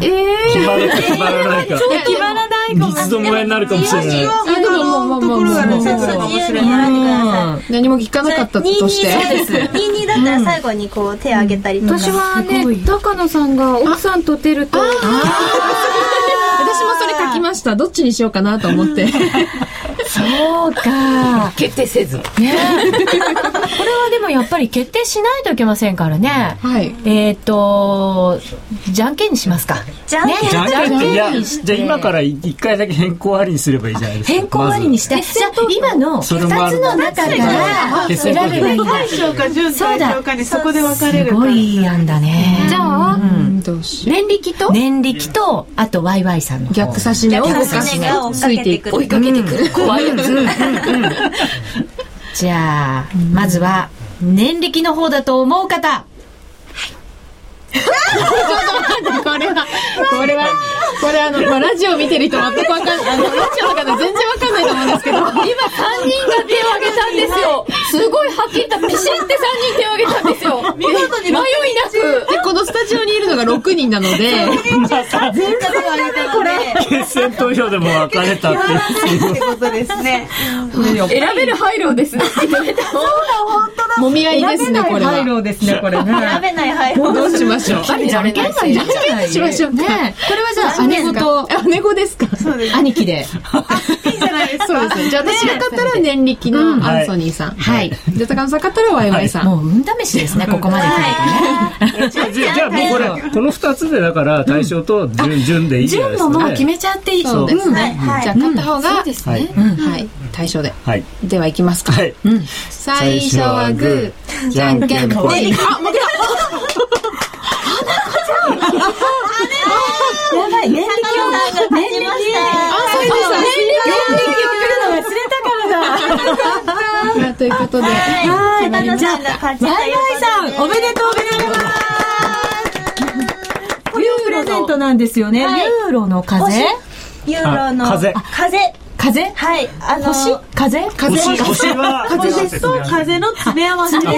決まるか決まらないか決まらないかも三つどもえになるかもしれないいやでもまあまあまあところがね、まあまあ先生が面白い自由に選んでください何も聞かなかったとして。22だったら最後にこう手を挙げたりとか、私はね、高野さんが奥さんと出ると、それ書きましたどっちにしようかなと思ってそうか。決定せず。ね。これはでもやっぱり決定しないといけませんからね。はい。えっ、と、じゃんけんにしますか。じゃんけん。ね。じゃんけん。いやじゃあ今から一回だけ変更ありにすればいいじゃないですか。変更ありにして、じゃあ今のそれもある。2つの中から選べばいい。大将か準大将かにそこで分かれるすごいいい案だね。じゃあ、どうしよ年力と？年力と、あとワイワイさんの。逆差し目を動か差しし目が追っかけてくる追いかけてくる。怖いやつ。じゃあ、まずは、年力の方だと思う方。これは、これは、これあの、まあ、ラジオ見てる人全くわかんない、あの、ラジオの方全然わかんないと思うんですけど、今3人が手を挙げたんですよ。すごいはっきりとピシって3人手を挙げたんですよ。見事に迷いなく。で、このスタジオにいるのが6人なので、決戦投票でも分かれたっていうってことですね選べる配慮ですね。もみ合いですね、これは。慮ですね、これね。選べない配慮どうしましょう。じゃんけんなんじゃんけんしましょうか。ね。これはじゃあ、姉子と、姉子ですか？そうです。兄貴で。いいじゃないです。かそうです。ね。じゃあ私が勝ったら年力のアンソニーさん。はい。じゃあ高野さん勝ったらワイワイさん。もう運試しですね、ここまで来るとね。じゃあじゃあもうこれこの2つでだから対象と順順でいいじゃないですかね。順ももう決めちゃっていい。そう。ですね。はい。じゃあ勝った方が、はいはい、対象で。はい。では行きますか。はい。最初はグー、じゃんけんぽい。あ、負けたいうことで、はい。高野さんが勝ちということで。おめでとうございます。ユーロプレゼントなんですよね。ユーロの風。ユーロのあ風。風。風？はい。あの星？風？風？ですと風の詰め合わせです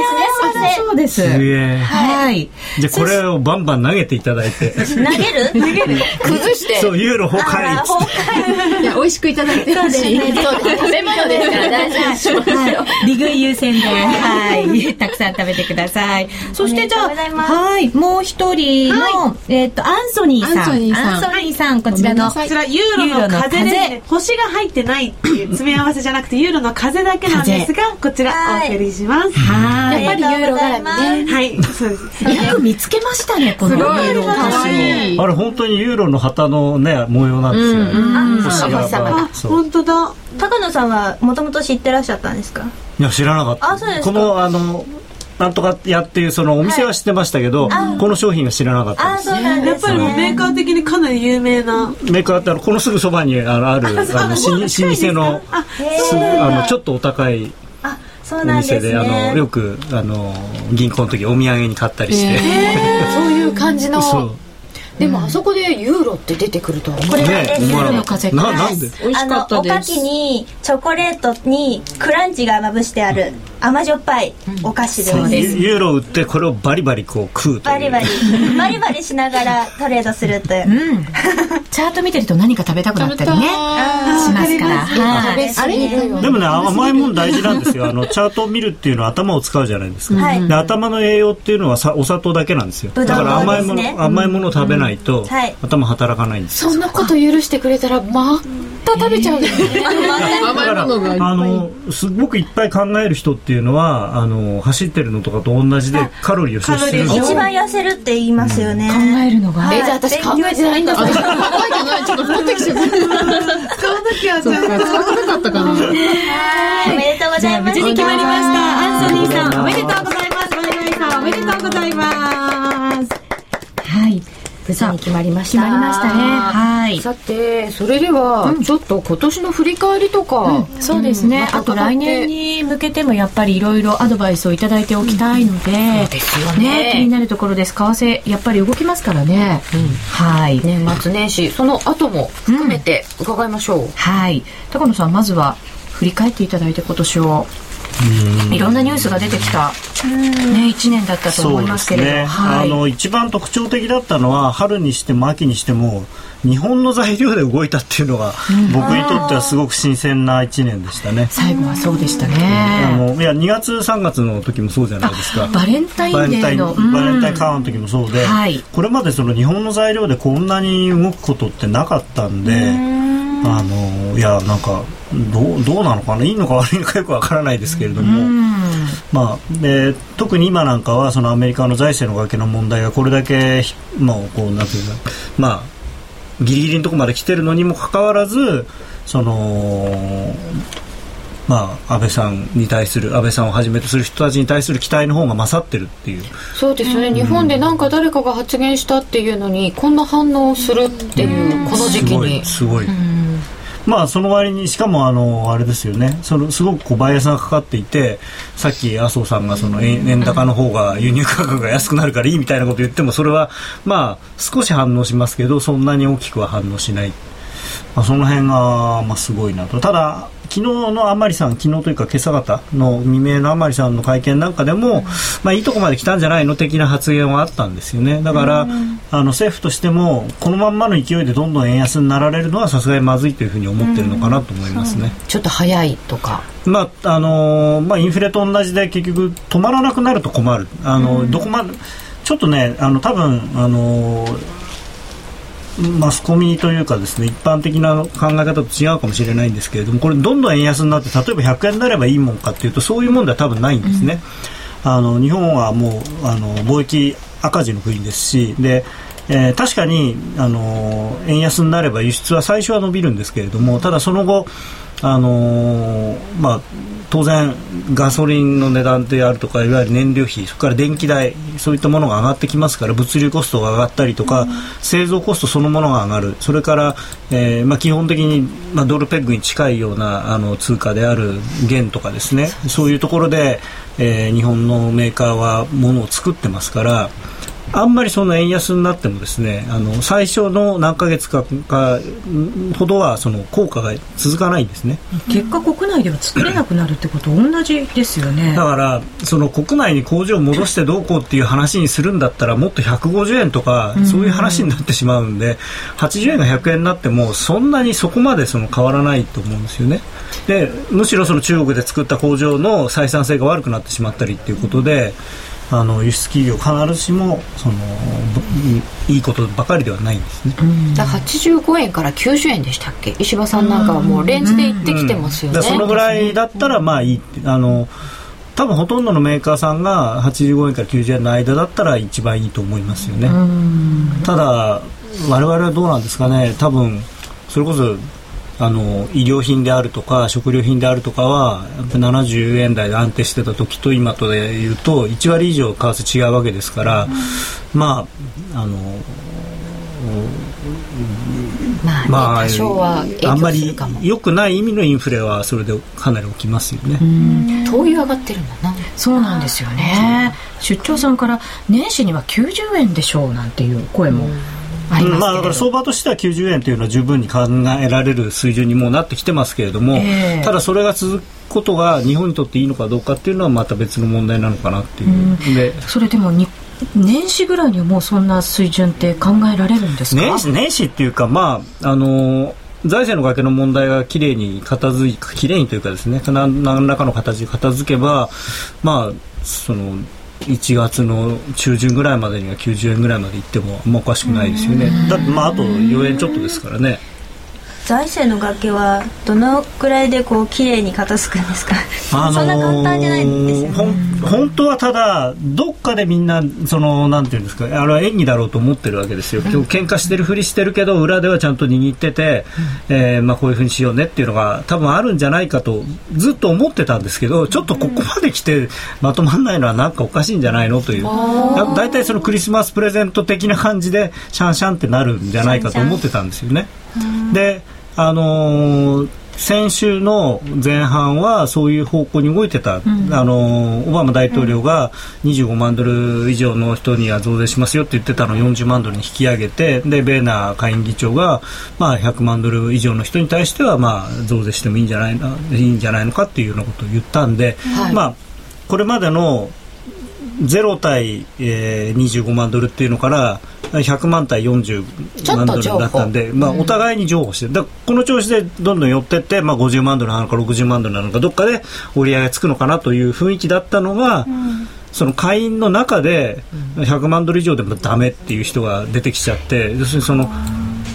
そうです。すげえはい。じゃあこれをバンバン投げていただいて投げる？投げる崩して。そうユーロ崩壊っつっていや、美味しくいただいてほしい。そう食べ物ですから大事にしますよ。利食い優先で、はい。たくさん食べてください。そしてじゃあ、はい。もう一人の、えっと、アンソニーさん。アンソニーさんアンソニーさん、こちらの。こちらユーロの風で星が入ってないっていう詰め合わせじゃなくてユーロの風だけなんですがこちらお送りします。はい。やっぱりユーロ絡みね。はい。そうです。よく見つけましたね、このユーロ。あれ本当にユーロの旗のね模様なんですよね。本当だ。高野さんはもともと知ってらっしゃったんですか？いや知らなかった。あそうですか。このあのなんとかやっていうそのお店は知ってましたけど、この商品は知らなかったんですやっぱりもうメーカー的にかなり有名な。メーカーってあのこのすぐそばにあのあるあの老舗のあすあのちょっとお高いあそうお店であのよくあの銀行の時お土産に買ったりして、そういう感じの。でもあそこでユーロって出てくるとは思う。ね思わなかった風ななんで？美味しかったです。あのおかきにチョコレートにクランチがまぶしてある。甘じょっぱいお菓子でユーロ売ってこれをバリバリこう食うとバリバリ。バリバリしながらトレードするという、うん。チャート見てると何か食べたくなったりね。しますから。はい。あれ？でもね甘いもん大事なんですよ。あのチャートを見るっていうのは頭を使うじゃないですか、はい。で頭の栄養っていうのはさお砂糖だけなんですよ。だから甘いもの、甘いものを食べないと、はい。頭働かないんですよ。そんなこと許してくれたらまた食べちゃうんだよね。あのすごくいっぱい考える人っていうのはあの走ってるのとかと同じでカロリーを消費する一番痩せるって言いますよね、考えるのが。え、じゃあ私考えてないんだ。考えてない。ちょっと太ってきちゃった。使う時はそっか、使わなかったかな。おめでとうございます無事に決まりました。アンソニーさん、おめでとうございます。ワイワイさん、おめでとうございます。はい。無事に決まりました。決まりましたね。はい。さて、それでは、ちょっと今年の振り返りとか、そうですね。あと来年に向けてもやっぱりいろいろアドバイスをいただいておきたいので、ですよね、気にね。なるところです。為替、やっぱり動きますからね。はい。年末年始、その後も含めて伺いましょう。はい。高野さん、まずは振り返っていただいて今年を。いろんなニュースが出てきた、ね、1年だったと思いますけれど。ね、はい、あの一番特徴的だったのは春にしても秋にしても日本の材料で動いたっていうのが、僕にとってはすごく新鮮な1年でしたね。最後はそうでしたあね、のいや2月3月の時もそうじゃないですか。バレンタインデバレンタインーのバレンタインうんカーの時もそうで、はいこれまでその日本の材料でこんなに動くことってなかったんで、あのいやなんかどうどうなのかな？いいのか悪いのかよくわからないですけれども、まあ、で特に今なんかはそのアメリカの財政の崖の問題がこれだけひもうこうなんていうかまあギリギリのところまで来てるのにもかかわらずそのまあ、安倍さんに対する安倍さんをはじめとする人たちに対する期待の方が勝ってるっていう。そうですよね、日本でなんか誰かが発言したっていうのにこんな反応をするっていう、この時期に。すごいすごい、まあその割にしかもあのあれですよね。そのすごくこうバイアスがかかっていてさっき麻生さんがその円高の方が輸入価格が安くなるからいいみたいなこと言ってもそれはまあ少し反応しますけどそんなに大きくは反応しない、まあ、その辺がまあすごいなと。ただ昨日の甘利さん昨日というか今朝方の未明の甘利さんの会見なんかでも、まあ、いいとこまで来たんじゃないの的な発言はあったんですよね。だから、あの政府としてもこのまんまの勢いでどんどん円安になられるのはさすがにまずいというふうに思ってるのかなと思いますね。ちょっと早いとか。まああのーまあ、インフレと同じで結局止まらなくなると困る。あの、どこまでちょっとねあの多分あのーマスコミというかですね一般的な考え方と違うかもしれないんですけれどもこれどんどん円安になって例えば100円になればいいもんかっていうとそういうもんでは多分ないんですね。あの日本はもうあの貿易赤字の国ですしでえー確かに、あのー円安になれば輸出は最初は伸びるんですけれどもただその後、あのーまあ、当然ガソリンの値段であるとかいわゆる燃料費それから電気代そういったものが上がってきますから物流コストが上がったりとか、製造コストそのものが上がるそれから、えーまあ、基本的に、まあ、ドルペッグに近いようなあの通貨である元とかですねそういうところで、えー日本のメーカーは物を作ってますから。あんまりその円安になってもですねあの最初の何ヶ月かかほどはその効果が続かないんですね。結果国内では作れなくなるってこと同じですよね。だからその国内に工場を戻してどうこうっていう話にするんだったらもっと150円とかそういう話になってしまうんで80円が100円になってもそんなにそこまでその変わらないと思うんですよね。でむしろその中国で作った工場の採算性が悪くなってしまったりっていうことであの輸出企業必ずしもそのぶいいことばかりではないんですね。だから85円から90円でしたっけ？石破さんなんかはもうレンジで行ってきてますよね、そのぐらいだったらまあいいってあの多分ほとんどのメーカーさんが85円から90円の間だったら一番いいと思いますよね。ただ我々はどうなんですかね。多分それこそあの医療品であるとか食料品であるとかはやっぱ70円台で安定してた時と今とでいうと1割以上為替違うわけですから、まああのまあ、ねまあ多少は影あんまり響するかも。良くない意味のインフレはそれでかなり起きますよね。灯油上がってるんだな。そうなんですよね。出張さんから年始には90円でしょうなんていう声もありうんまあ、だから相場としては90円というのは十分に考えられる水準にもうなってきてますけれども、ええ。ただそれが続くことが日本にとっていいのかどうかっていうのはまた別の問題なのかなっていう、でそれでもに年始ぐらいにはもうそんな水準って考えられるんですか？年始年始っていうかまああの財政の崖の問題がきれいに片付いきれいにというかですね何何らかの形で片付けばまあその1月の中旬ぐらいまでには90円ぐらいまでいってもあんまおかしくないですよね。だってまああと4円ちょっとですからね財政の崖はどのくらいでこう綺麗に片付くんですか、あのーそんな簡単じゃないんですよほん本当はただどっかでみんなそのなんていうんですかあれは演技だろうと思ってるわけですよ、今日喧嘩してるふりしてるけど裏ではちゃんと握ってて、えーまあ、こういうふうにしようねっていうのが多分あるんじゃないかとずっと思ってたんですけどちょっとここまで来てまとまらないのはなんかおかしいんじゃないのという。だ大体そのクリスマスプレゼント的な感じでシャンシャンってなるんじゃないかと思ってたんですよね。であのー先週の前半はそういう方向に動いてた、あのオバマ大統領が25万ドル以上の人には増税しますよって言ってたのを40万ドルに引き上げてでベーナー下院議長が、まあ、100万ドル以上の人に対しては、まあ、増税してもいいんじゃないないいんじゃないのかっていうようなことを言ったんで、まあ、これまでの0対、えー、25万ドルっていうのから100万対40万ドルだったんで、まあ、お互いに譲歩してだこの調子でどんどん寄ってって、まあ、50万ドルなのか60万ドルなのかどっかで折り合いがつくのかなという雰囲気だったのが、その会員の中で100万ドル以上でもダメっていう人が出てきちゃって要するにその。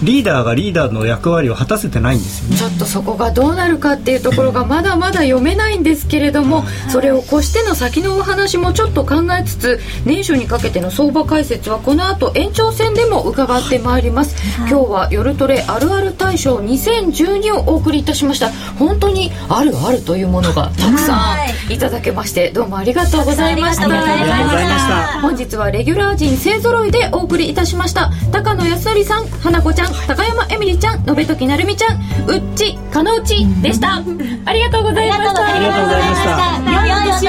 リーダーがリーダーの役割を果たせてないんですよね。ちょっとそこがどうなるかっていうところがまだまだ読めないんですけれども、それを越しての先のお話もちょっと考えつつ年初にかけての相場解説はこの後延長戦でも伺ってまいります、今日は夜トレあるある大賞2012をお送りいたしました。本当にあるあるというものがたくさんい。ただけましてどうもありがとうございました。ありがとうございました。本日はレギュラー陣勢ぞろいでお送りいたしました。高野康則さん花子ちゃん高山えみりちゃん延時なるみちゃんうっちかのうちでした。ありがとうございました。ありがとうございました。良いお年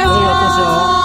を